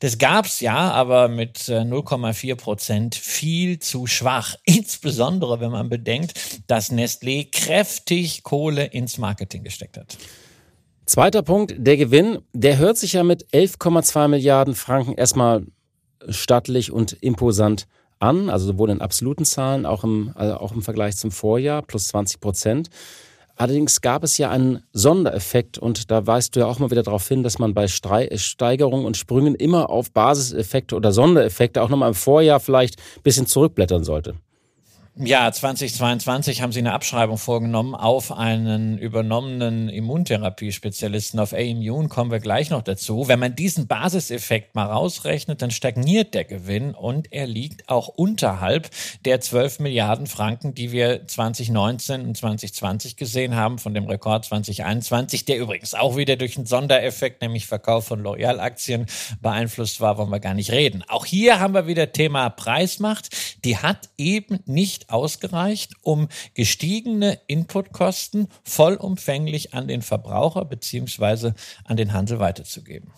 das gab's ja, aber mit 0,4 äh, Prozent viel zu schwach. Insbesondere wenn man bedenkt, dass Nestlé kräftig Kohle ins Marketing gesteckt hat. Zweiter Punkt, der Gewinn, der hört sich ja mit 11,2 Milliarden Franken erstmal stattlich und imposant an, also sowohl in absoluten Zahlen, auch im, also auch im Vergleich zum Vorjahr, plus 20 Prozent. Allerdings gab es ja einen Sondereffekt und da weist du ja auch mal wieder darauf hin, dass man bei Steigerungen und Sprüngen immer auf Basiseffekte oder Sondereffekte auch nochmal im Vorjahr vielleicht ein bisschen zurückblättern sollte. Ja, 2022 haben sie eine Abschreibung vorgenommen auf einen übernommenen Immuntherapiespezialisten auf A-Immune, kommen wir gleich noch dazu. Wenn man diesen Basiseffekt mal rausrechnet, dann stagniert der Gewinn und er liegt auch unterhalb der 12 Milliarden Franken, die wir 2019 und 2020 gesehen haben, von dem Rekord 2021, der übrigens auch wieder durch einen Sondereffekt, nämlich Verkauf von Loyal-Aktien beeinflusst war, wollen wir gar nicht reden. Auch hier haben wir wieder Thema Preismacht. Die hat eben nicht ausgereicht, um gestiegene Inputkosten vollumfänglich an den Verbraucher beziehungsweise an den Handel weiterzugeben.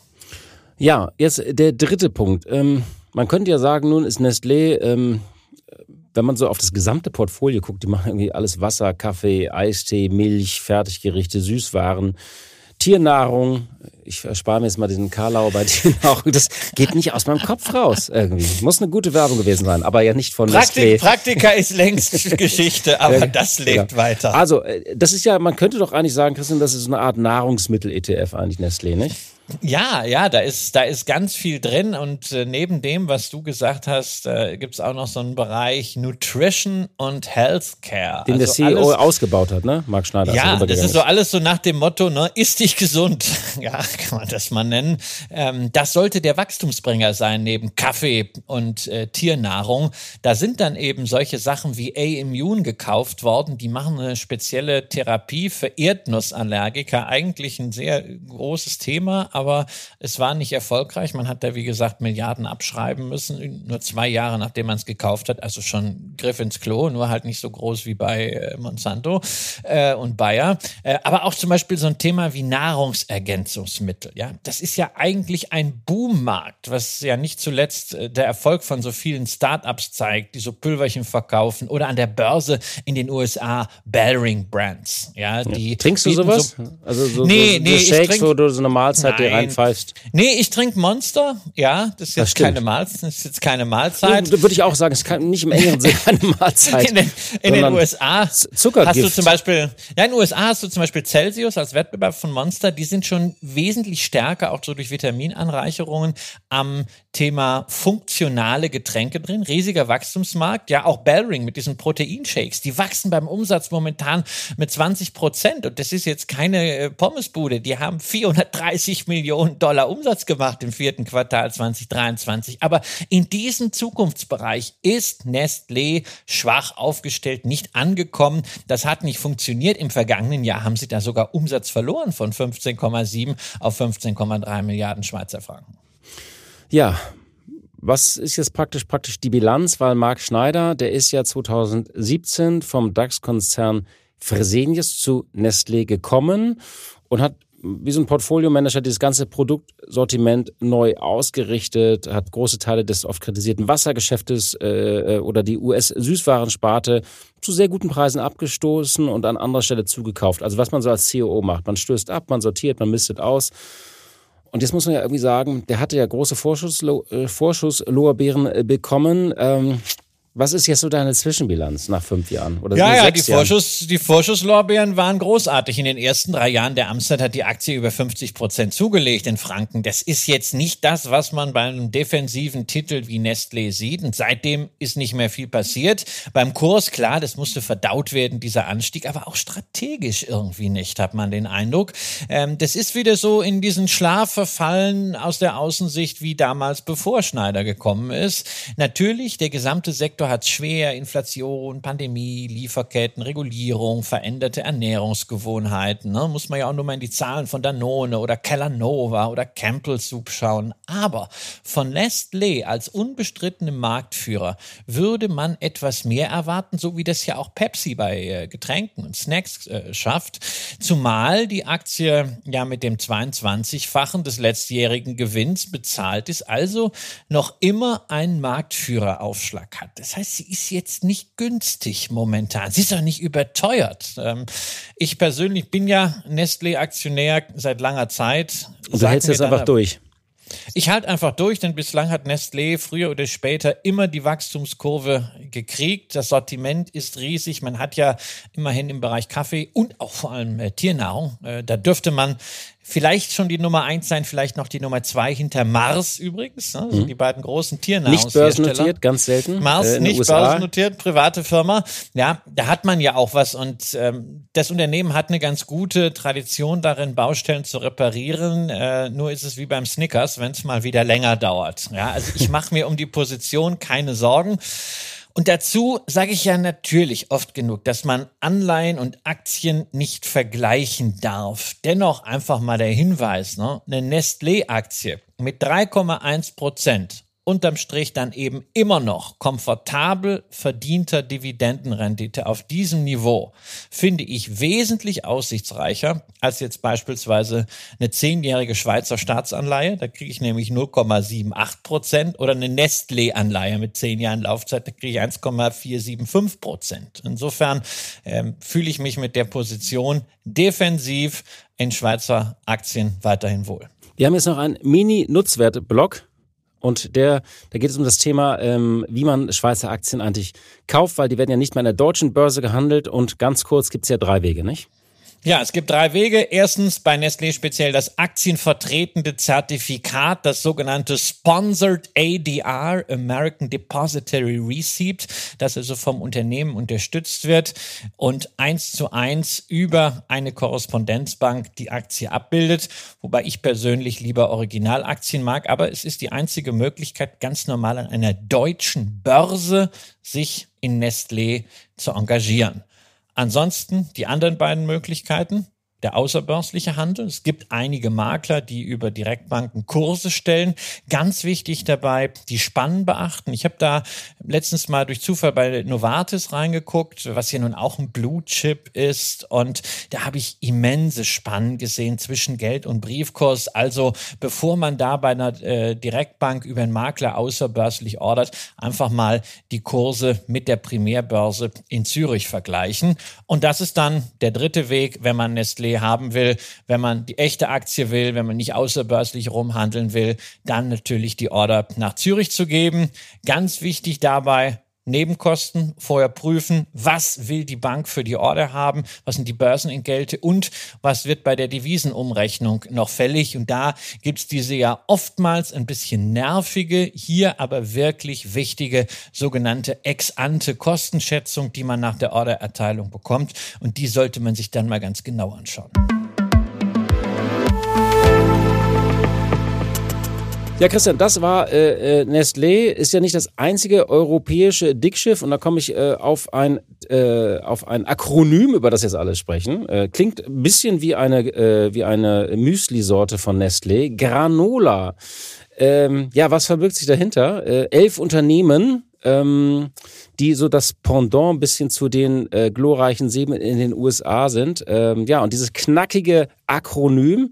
Ja, jetzt der dritte Punkt. Ähm, man könnte ja sagen, nun ist Nestlé, ähm, wenn man so auf das gesamte Portfolio guckt, die machen irgendwie alles Wasser, Kaffee, Eistee, Milch, Fertiggerichte, Süßwaren. Tiernahrung, ich erspare mir jetzt mal diesen Karlau bei Tiernahrung, das geht nicht aus meinem Kopf raus irgendwie. Muss eine gute Werbung gewesen sein, aber ja nicht von Praktik, Nestlé. Praktika ist längst Geschichte, aber das lebt genau. weiter. Also, äh, das ist ja, man könnte doch eigentlich sagen, Christian, das ist eine Art Nahrungsmittel-ETF eigentlich, Nestlé, nicht? Ja, ja, da ist, da ist ganz viel drin und äh, neben dem, was du gesagt hast, äh, gibt es auch noch so einen Bereich Nutrition und Healthcare. Den also der CEO alles, ausgebaut hat, ne? Marc Schneider. Ja, das ist so alles so nach dem Motto, ne, isst dich gesund. ja, kann man das mal nennen. Ähm, das sollte der Wachstumsbringer sein, neben Kaffee und äh, Tiernahrung. Da sind dann eben solche Sachen wie A-Immune gekauft worden, die machen eine spezielle Therapie für Erdnussallergiker. Eigentlich ein sehr großes Thema, aber es war nicht erfolgreich. Man hat da, wie gesagt, Milliarden abschreiben müssen, nur zwei Jahre nachdem man es gekauft hat. Also schon Griff ins Klo, nur halt nicht so groß wie bei äh, Monsanto äh, und Bayer. Äh, aber auch zum Beispiel so ein Thema wie Nahrungsergänzungsmittel. Ja, das ist ja eigentlich ein Boommarkt, was ja nicht zuletzt äh, der Erfolg von so vielen Startups zeigt, die so Pülverchen verkaufen oder an der Börse in den USA Bellring Brands. Ja, die. Trinkst du sowas? So, also so, nee, so, nee, Shakes, trink, wo du so eine Mahlzeit dir reinpfeifst. Nee, ich trinke Monster. Ja, das ist jetzt das keine Mahlzeit. Das ist jetzt keine Mahlzeit. Würde ich auch sagen, es ist nicht im engeren Sinne eine Mahlzeit. in den, in den USA Zuckergift. hast du zum Beispiel, ja, in den USA hast du zum Beispiel Celsius als Wettbewerb von Monster Monster, die sind schon wesentlich stärker, auch so durch Vitaminanreicherungen, am Thema funktionale Getränke drin. Riesiger Wachstumsmarkt. Ja, auch Bellring mit diesen Proteinshakes, die wachsen beim Umsatz momentan mit 20 Prozent. Und das ist jetzt keine äh, Pommesbude. Die haben 430 Millionen Dollar Umsatz gemacht im vierten Quartal 2023. Aber in diesem Zukunftsbereich ist Nestlé schwach aufgestellt, nicht angekommen. Das hat nicht funktioniert. Im vergangenen Jahr haben sie da sogar Umsatz verloren von 15,7 auf 15,3 Milliarden Schweizer Franken. Ja, was ist jetzt praktisch praktisch die Bilanz? Weil Marc Schneider, der ist ja 2017 vom DAX-Konzern Fresenius zu Nestlé gekommen und hat wie so ein Portfolio-Manager dieses ganze Produktsortiment neu ausgerichtet, hat große Teile des oft kritisierten Wassergeschäftes äh, äh oder die US-Süßwarensparte zu sehr guten Preisen abgestoßen und an anderer Stelle zugekauft. Also was man so als COO macht. Man stößt ab, man sortiert, man mistet aus. Und jetzt muss man ja irgendwie sagen, der hatte ja große Vorschusslorbeeren äh, Vorschuss äh, bekommen. Ähm, was ist jetzt so deine Zwischenbilanz nach fünf Jahren? Oder ja, ja, die, Vorschuss, die Vorschusslorbeeren waren großartig. In den ersten drei Jahren der Amtszeit hat die Aktie über 50 Prozent zugelegt in Franken. Das ist jetzt nicht das, was man bei einem defensiven Titel wie Nestlé sieht. Und seitdem ist nicht mehr viel passiert. Beim Kurs, klar, das musste verdaut werden, dieser Anstieg, aber auch strategisch irgendwie nicht, hat man den Eindruck. Ähm, das ist wieder so in diesen Schlaf verfallen aus der Außensicht, wie damals bevor Schneider gekommen ist. Natürlich, der gesamte Sektor hat es schwer. Inflation, Pandemie, Lieferketten, Regulierung, veränderte Ernährungsgewohnheiten. Ne? Muss man ja auch nur mal in die Zahlen von Danone oder Kellanova oder Campbell Soup schauen. Aber von Nestlé als unbestrittenem Marktführer würde man etwas mehr erwarten, so wie das ja auch Pepsi bei äh, Getränken und Snacks äh, schafft. Zumal die Aktie ja mit dem 22-fachen des letztjährigen Gewinns bezahlt ist, also noch immer einen Marktführeraufschlag hat. Das heißt, sie ist jetzt nicht günstig momentan. Sie ist auch nicht überteuert. Ähm, ich persönlich bin ja Nestlé-Aktionär seit langer Zeit. Und du hältst es einfach durch. Ich halte einfach durch, denn bislang hat Nestlé früher oder später immer die Wachstumskurve gekriegt. Das Sortiment ist riesig. Man hat ja immerhin im Bereich Kaffee und auch vor allem äh, Tiernahrung. Äh, da dürfte man vielleicht schon die Nummer eins sein, vielleicht noch die Nummer zwei hinter Mars übrigens. Ne? Also mhm. die beiden großen Tiernahrungshersteller. Nicht börsennotiert, ganz selten. Mars äh, nicht börsennotiert, private Firma. Ja, da hat man ja auch was und ähm, das Unternehmen hat eine ganz gute Tradition darin, Baustellen zu reparieren. Äh, nur ist es wie beim Snickers, wenn es mal wieder länger dauert. Ja, also ich mache mir um die Position keine Sorgen. Und dazu sage ich ja natürlich oft genug, dass man Anleihen und Aktien nicht vergleichen darf. Dennoch einfach mal der Hinweis, ne? eine Nestlé-Aktie mit 3,1 Prozent unterm Strich dann eben immer noch komfortabel verdienter Dividendenrendite auf diesem Niveau finde ich wesentlich aussichtsreicher als jetzt beispielsweise eine zehnjährige Schweizer Staatsanleihe. Da kriege ich nämlich 0,78 Prozent oder eine Nestlé-Anleihe mit zehn Jahren Laufzeit, da kriege ich 1,475 Prozent. Insofern ähm, fühle ich mich mit der Position defensiv in Schweizer Aktien weiterhin wohl. Wir haben jetzt noch einen Mini-Nutzwert-Block und der, da geht es um das Thema, ähm, wie man Schweizer Aktien eigentlich kauft, weil die werden ja nicht mehr an der deutschen Börse gehandelt. Und ganz kurz gibt es ja drei Wege, nicht? Ja, es gibt drei Wege. Erstens bei Nestlé speziell das aktienvertretende Zertifikat, das sogenannte Sponsored ADR, American Depository Receipt, das also vom Unternehmen unterstützt wird und eins zu eins über eine Korrespondenzbank die Aktie abbildet, wobei ich persönlich lieber Originalaktien mag, aber es ist die einzige Möglichkeit, ganz normal an einer deutschen Börse sich in Nestlé zu engagieren. Ansonsten die anderen beiden Möglichkeiten, der außerbörsliche Handel. Es gibt einige Makler, die über Direktbanken Kurse stellen. Ganz wichtig dabei, die Spannen beachten. Ich habe da letztens mal durch Zufall bei Novartis reingeguckt, was hier nun auch ein Blue Chip ist. Und da habe ich immense Spannen gesehen zwischen Geld und Briefkurs. Also bevor man da bei einer äh, Direktbank über einen Makler außerbörslich ordert, einfach mal die Kurse mit der Primärbörse in Zürich vergleichen. Und das ist dann der dritte Weg, wenn man Nestlé Nestlé haben will, wenn man die echte Aktie will, wenn man nicht außerbörslich rumhandeln will, dann natürlich die Order nach Zürich zu geben. Ganz wichtig dabei, Nebenkosten vorher prüfen, was will die Bank für die Order haben, was sind die Börsenentgelte und was wird bei der Devisenumrechnung noch fällig. Und da gibt's diese ja oftmals ein bisschen nervige, hier aber wirklich wichtige sogenannte Ex-ante-Kostenschätzung, die man nach der Ordererteilung bekommt. Und die sollte man sich dann mal ganz genau anschauen. Ja, Christian, das war äh, äh, Nestlé, ist ja nicht das einzige europäische Dickschiff und da komme ich äh, auf ein äh, auf ein Akronym, über das jetzt alles sprechen. Äh, klingt ein bisschen wie eine äh, wie eine Müsli-Sorte von Nestlé, Granola. Ähm, ja, was verbirgt sich dahinter? Äh, elf Unternehmen, ähm, die so das Pendant ein bisschen zu den äh, glorreichen Seen in den USA sind. Ähm, ja, und dieses knackige Akronym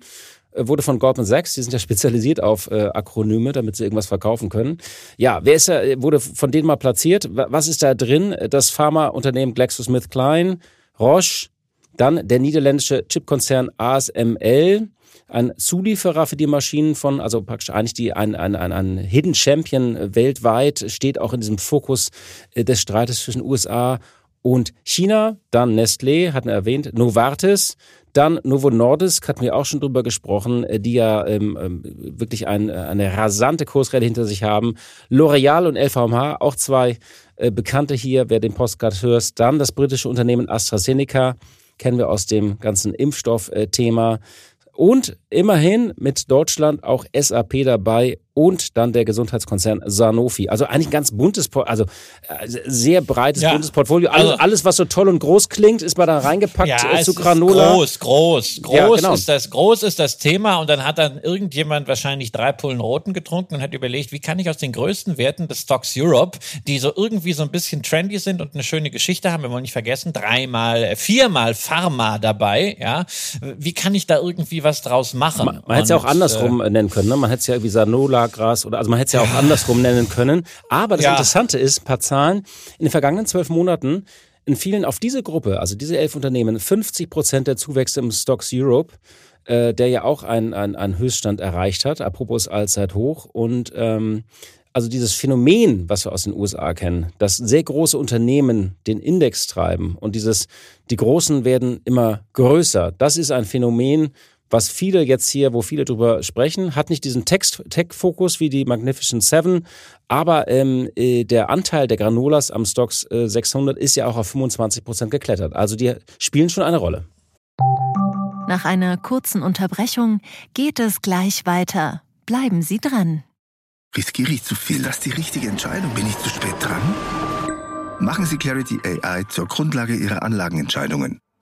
wurde von Goldman Sachs, die sind ja spezialisiert auf äh, Akronyme, damit sie irgendwas verkaufen können. Ja, wer ist da, wurde von denen mal platziert? Was ist da drin? Das Pharmaunternehmen GlaxoSmithKline, Roche, dann der niederländische Chipkonzern ASML, ein Zulieferer für die Maschinen von, also praktisch eigentlich die, ein, ein, ein, ein Hidden Champion weltweit, steht auch in diesem Fokus äh, des Streites zwischen USA und China, dann Nestlé, hatten wir erwähnt, Novartis, dann Novo Nordisk, hatten wir auch schon drüber gesprochen, äh, die ja ähm, ähm, wirklich ein, äh, eine rasante Kursrelle hinter sich haben. L'Oreal und LVMH, auch zwei äh, Bekannte hier, wer den Postcard hört. Dann das britische Unternehmen AstraZeneca, kennen wir aus dem ganzen Impfstoffthema. Und immerhin mit Deutschland auch SAP dabei und dann der Gesundheitskonzern Sanofi. Also eigentlich ein ganz buntes, also äh, sehr breites, ja. buntes Portfolio. Also, alles, was so toll und groß klingt, ist mal da reingepackt ja, äh, zu Granola. groß, groß, groß ja, genau. ist das, groß ist das Thema und dann hat dann irgendjemand wahrscheinlich drei Pullen Roten getrunken und hat überlegt, wie kann ich aus den größten Werten des Stocks Europe, die so irgendwie so ein bisschen trendy sind und eine schöne Geschichte haben, wir wollen nicht vergessen, dreimal, äh, viermal Pharma dabei, ja, wie kann ich da irgendwie was draus machen? Man, man hätte es ja auch andersrum äh, nennen können, ne? Man hätte es ja irgendwie Sanola Gras oder also man hätte es ja auch andersrum nennen können. Aber das ja. Interessante ist, ein paar Zahlen, in den vergangenen zwölf Monaten in vielen auf diese Gruppe, also diese elf Unternehmen, 50 Prozent der Zuwächse im Stocks Europe, äh, der ja auch einen, einen, Höchststand erreicht hat, apropos Allzeithoch. Und ähm, also dieses Phänomen, was wir aus den USA kennen, dass sehr große Unternehmen den Index treiben und dieses, die Großen werden immer größer, das ist ein Phänomen, was viele jetzt hier, wo viele drüber sprechen, hat nicht diesen Tech-Fokus wie die Magnificent Seven, aber ähm, äh, der Anteil der Granolas am Stocks äh, 600 ist ja auch auf 25 Prozent geklettert. Also die spielen schon eine Rolle. Nach einer kurzen Unterbrechung geht es gleich weiter. Bleiben Sie dran. Riskiere ich zu viel? Das ist die richtige Entscheidung. Bin ich zu spät dran? Machen Sie Clarity AI zur Grundlage Ihrer Anlagenentscheidungen.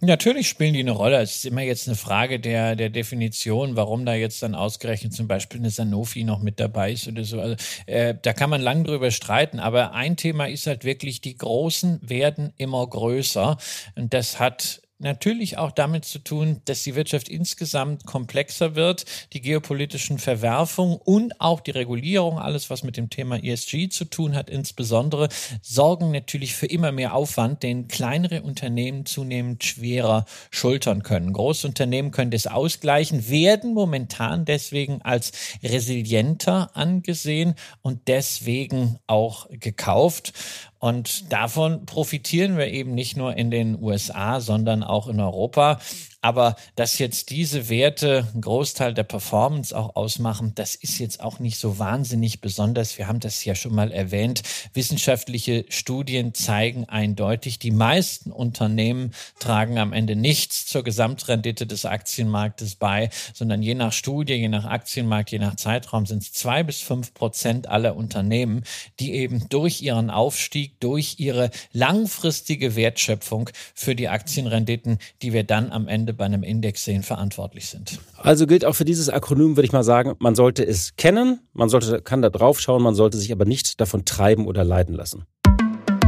Natürlich spielen die eine Rolle. Es ist immer jetzt eine Frage der, der Definition, warum da jetzt dann ausgerechnet zum Beispiel eine Sanofi noch mit dabei ist oder so. Also, äh, da kann man lang drüber streiten. Aber ein Thema ist halt wirklich, die Großen werden immer größer. Und das hat natürlich auch damit zu tun, dass die Wirtschaft insgesamt komplexer wird, die geopolitischen Verwerfungen und auch die Regulierung, alles was mit dem Thema ESG zu tun hat, insbesondere, sorgen natürlich für immer mehr Aufwand, den kleinere Unternehmen zunehmend schwerer schultern können. Große Unternehmen können das ausgleichen, werden momentan deswegen als resilienter angesehen und deswegen auch gekauft. Und davon profitieren wir eben nicht nur in den USA, sondern auch in Europa. Aber dass jetzt diese Werte einen Großteil der Performance auch ausmachen, das ist jetzt auch nicht so wahnsinnig besonders. Wir haben das ja schon mal erwähnt. Wissenschaftliche Studien zeigen eindeutig, die meisten Unternehmen tragen am Ende nichts zur Gesamtrendite des Aktienmarktes bei, sondern je nach Studie, je nach Aktienmarkt, je nach Zeitraum sind es zwei bis fünf Prozent aller Unternehmen, die eben durch ihren Aufstieg, durch ihre langfristige Wertschöpfung für die Aktienrenditen, die wir dann am Ende bei einem Index sehen, verantwortlich sind. Also gilt auch für dieses Akronym, würde ich mal sagen, man sollte es kennen, man sollte, kann da drauf schauen, man sollte sich aber nicht davon treiben oder leiten lassen.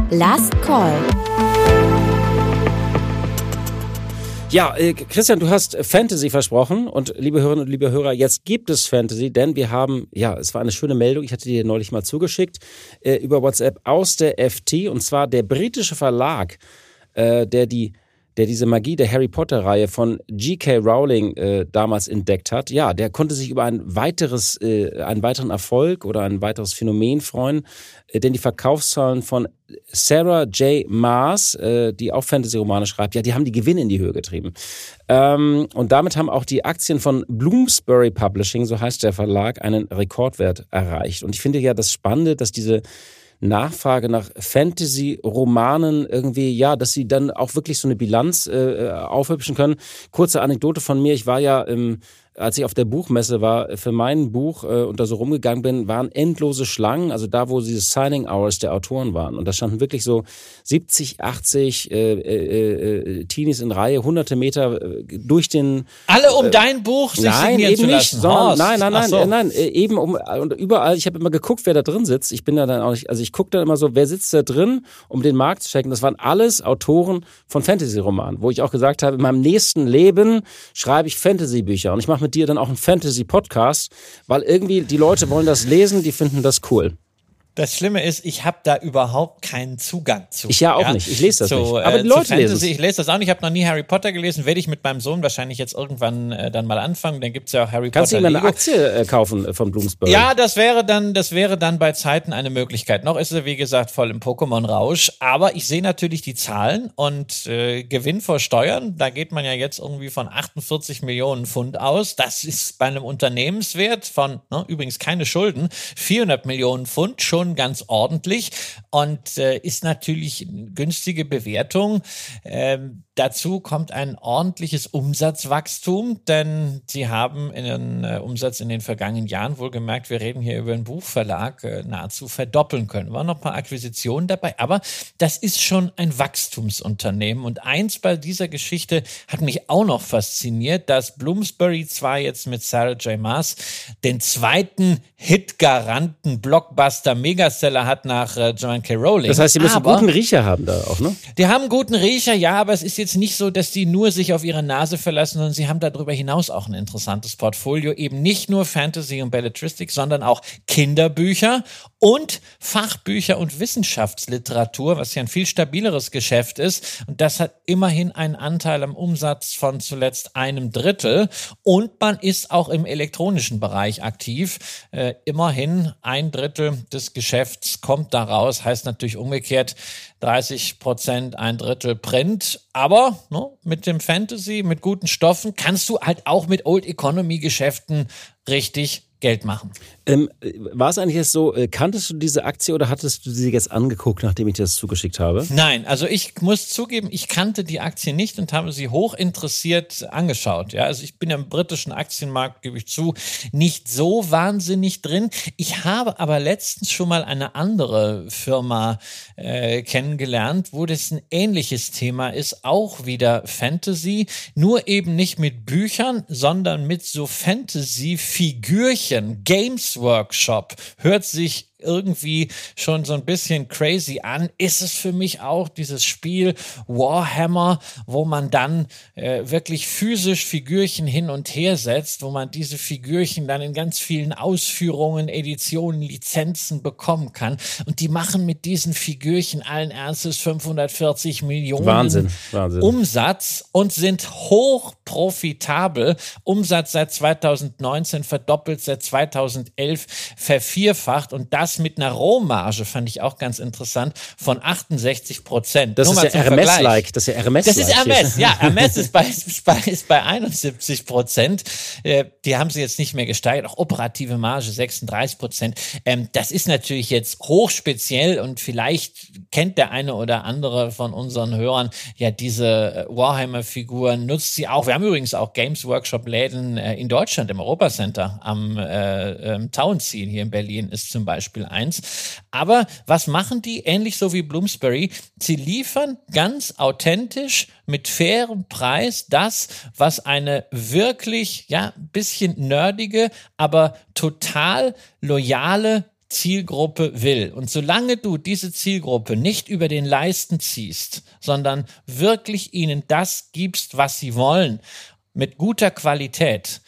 Last Call. Ja, äh, Christian, du hast Fantasy versprochen und liebe Hörerinnen und liebe Hörer, jetzt gibt es Fantasy, denn wir haben, ja, es war eine schöne Meldung, ich hatte dir neulich mal zugeschickt, äh, über WhatsApp aus der FT und zwar der britische Verlag, äh, der die der diese Magie der Harry Potter-Reihe von G.K. Rowling äh, damals entdeckt hat, ja, der konnte sich über ein weiteres, äh, einen weiteren Erfolg oder ein weiteres Phänomen freuen, äh, denn die Verkaufszahlen von Sarah J. Maas, äh, die auch Fantasy-Romane schreibt, ja, die haben die Gewinne in die Höhe getrieben. Ähm, und damit haben auch die Aktien von Bloomsbury Publishing, so heißt der Verlag, einen Rekordwert erreicht. Und ich finde ja das Spannende, dass diese Nachfrage nach Fantasy-Romanen irgendwie, ja, dass sie dann auch wirklich so eine Bilanz äh, aufhübschen können. Kurze Anekdote von mir, ich war ja im als ich auf der Buchmesse war, für mein Buch äh, und da so rumgegangen bin, waren endlose Schlangen, also da, wo diese Signing Hours der Autoren waren. Und da standen wirklich so 70, 80 äh, äh, äh, Teenies in Reihe, hunderte Meter äh, durch den. Alle um äh, dein Buch sich nein, eben nicht, sondern, nein, nein, nein, so. nein, äh, eben um und überall. Ich habe immer geguckt, wer da drin sitzt. Ich bin da dann auch nicht, also ich gucke dann immer so, wer sitzt da drin, um den Markt zu checken. Das waren alles Autoren von Fantasy-Romanen, wo ich auch gesagt habe, in meinem nächsten Leben schreibe ich Fantasy-Bücher und ich mache mit dir dann auch einen Fantasy-Podcast, weil irgendwie die Leute wollen das lesen, die finden das cool. Das Schlimme ist, ich habe da überhaupt keinen Zugang zu. Ich ja auch ja? nicht. Ich lese das so, nicht. Aber äh, die Leute lesen es. Ich lese das auch nicht. Ich habe noch nie Harry Potter gelesen. Werde ich mit meinem Sohn wahrscheinlich jetzt irgendwann äh, dann mal anfangen. Dann gibt's ja auch Harry Kannst Potter. Kannst du ihm eine Aktie äh, kaufen äh, von Bloomsbury? Ja, das wäre dann, das wäre dann bei Zeiten eine Möglichkeit. Noch ist er wie gesagt voll im Pokémon-Rausch. Aber ich sehe natürlich die Zahlen und äh, Gewinn vor Steuern. Da geht man ja jetzt irgendwie von 48 Millionen Pfund aus. Das ist bei einem Unternehmenswert von ne, übrigens keine Schulden 400 Millionen Pfund schon ganz ordentlich und äh, ist natürlich eine günstige Bewertung. Ähm, dazu kommt ein ordentliches Umsatzwachstum, denn sie haben in den äh, Umsatz in den vergangenen Jahren wohlgemerkt, wir reden hier über einen Buchverlag, äh, nahezu verdoppeln können. War noch ein paar Akquisitionen dabei, aber das ist schon ein Wachstumsunternehmen. Und eins bei dieser Geschichte hat mich auch noch fasziniert, dass Bloomsbury zwar jetzt mit Sarah J. Maas den zweiten Hitgaranten Blockbuster Megaseller hat nach äh, John K. Rowling. Das heißt, sie müssen aber, guten Riecher haben da auch, ne? Die haben guten Riecher, ja, aber es ist jetzt nicht so, dass die nur sich auf ihre Nase verlassen, sondern sie haben darüber hinaus auch ein interessantes Portfolio. Eben nicht nur Fantasy und Belletristik, sondern auch Kinderbücher und Fachbücher und Wissenschaftsliteratur, was ja ein viel stabileres Geschäft ist. Und das hat immerhin einen Anteil am Umsatz von zuletzt einem Drittel. Und man ist auch im elektronischen Bereich aktiv. Äh, immerhin ein Drittel des Geschäfts kommt daraus, heißt natürlich umgekehrt 30 Prozent, ein Drittel Print. Aber ne, mit dem Fantasy, mit guten Stoffen kannst du halt auch mit Old Economy Geschäften richtig Geld machen. Ähm, war es eigentlich jetzt so, äh, kanntest du diese Aktie oder hattest du sie jetzt angeguckt, nachdem ich dir das zugeschickt habe? Nein, also ich muss zugeben, ich kannte die Aktie nicht und habe sie hoch interessiert angeschaut. Ja, also ich bin im britischen Aktienmarkt, gebe ich zu, nicht so wahnsinnig drin. Ich habe aber letztens schon mal eine andere Firma äh, kennengelernt, wo das ein ähnliches Thema ist, auch wieder Fantasy, nur eben nicht mit Büchern, sondern mit so Fantasy-Figürchen München, Games Workshop, hört sich irgendwie schon so ein bisschen crazy an, ist es für mich auch dieses Spiel Warhammer, wo man dann äh, wirklich physisch Figürchen hin und her setzt, wo man diese Figürchen dann in ganz vielen Ausführungen, Editionen, Lizenzen bekommen kann. Und die machen mit diesen Figürchen allen Ernstes 540 Millionen Wahnsinn, Wahnsinn. Umsatz und sind hoch profitabel. Umsatz seit 2019 verdoppelt, seit 2011 vervierfacht und das das mit einer Rohmarge, fand ich auch ganz interessant, von 68 Prozent. Das, ist ja Hermes-like. Das ist ja Hermes. Das ist Hermes, ja. Hermes ist bei, ist bei 71 Prozent. Äh, die haben sie jetzt nicht mehr gesteigert. Auch operative Marge 36 Prozent. Ähm, das ist natürlich jetzt hochspeziell und vielleicht kennt der eine oder andere von unseren Hörern ja diese äh, Warhammer-Figuren, nutzt sie auch. Wir haben übrigens auch Games Workshop-Läden äh, in Deutschland im Europacenter am äh, ähm, Townsea hier in Berlin ist zum Beispiel Beispiel eins. Aber was machen die? Ähnlich so wie Bloomsbury. Sie liefern ganz authentisch mit fairem Preis das, was eine wirklich, ja, bisschen nerdige, aber total loyale Zielgruppe will. Und solange du diese Zielgruppe nicht über den Leisten ziehst, sondern wirklich ihnen das gibst, was sie wollen, mit guter Qualität,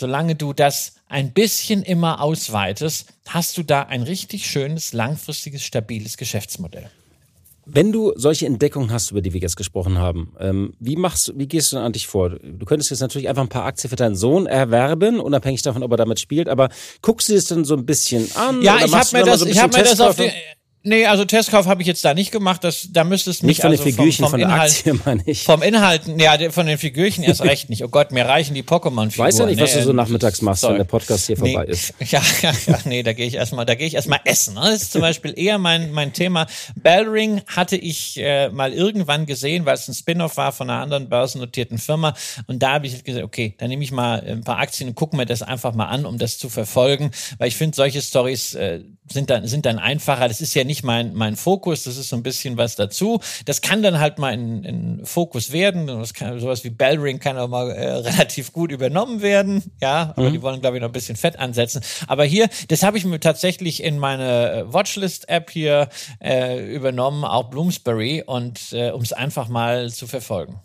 solange du das ein bisschen immer ausweitest, hast du da ein richtig schönes, langfristiges, stabiles Geschäftsmodell. Wenn du solche Entdeckungen hast, über die wir jetzt gesprochen haben, ähm, wie machst wie gehst du dann an dich vor? Du könntest jetzt natürlich einfach ein paar Aktien für deinen Sohn erwerben, unabhängig davon, ob er damit spielt, aber guckst du es dann so ein bisschen an? Ja, ich habe mir das, so ich habe mir das auf die, Nee, also Testkauf habe ich jetzt da nicht gemacht. Das, da müsste es mich nicht von also den Figürchen, vom, vom von der Inhalt, Aktie meine ich. Vom Inhalten, ja, von den Figürchen erst recht nicht. Oh Gott, mir reichen die Pokémon-Figuren. Weiß ja nicht, was du so Nee, nachmittags machst, sorry. wenn der Podcast hier nee, vorbei ist. Ja, ja, ja, nee, da gehe ich erstmal, da gehe ich erstmal essen. Das ist zum Beispiel eher mein, mein Thema. Bellring hatte ich äh, mal irgendwann gesehen, weil es ein Spin-off war von einer anderen börsennotierten Firma. Und da habe ich gesagt, okay, dann nehme ich mal ein paar Aktien und gucke mir das einfach mal an, um das zu verfolgen. Weil ich finde, solche Stories äh, sind dann, sind dann einfacher. Das ist ja nicht mein, mein Fokus, das ist so ein bisschen was dazu. Das kann dann halt mal in, in Fokus werden. Das kann, sowas wie Bellring kann auch mal äh, relativ gut übernommen werden. Ja, aber die wollen, glaube ich, noch ein bisschen Fett ansetzen. Aber hier, das habe ich mir tatsächlich in meine äh, Watchlist-App hier äh, übernommen, auch Bloomsbury, und äh, um es einfach mal zu verfolgen.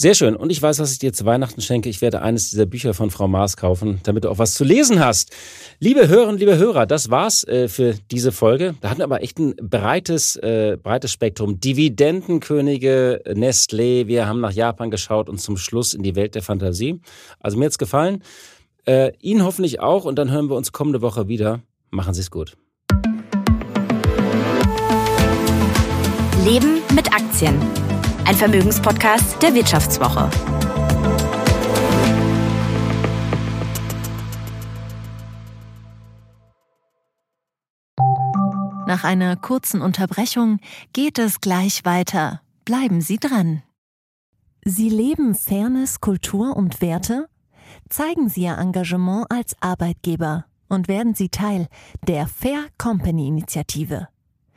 Sehr schön. Und ich weiß, was ich dir zu Weihnachten schenke. Ich werde eines dieser Bücher von Frau Maas kaufen, damit du auch was zu lesen hast. Liebe Hörerinnen, liebe Hörer, das war's äh, für diese Folge. Da hatten wir aber echt ein breites, äh, breites Spektrum. Dividendenkönige, Nestlé, wir haben nach Japan geschaut und zum Schluss in die Welt der Fantasie. Also mir hat's gefallen. Äh, Ihnen hoffentlich auch. Und dann hören wir uns kommende Woche wieder. Machen Sie es gut. Leben mit Aktien. Ein Vermögenspodcast der Wirtschaftswoche. Nach einer kurzen Unterbrechung geht es gleich weiter. Bleiben Sie dran. Sie leben Fairness, Kultur und Werte? Zeigen Sie Ihr Engagement als Arbeitgeber und werden Sie Teil der Fair Company Initiative.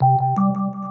Thank you.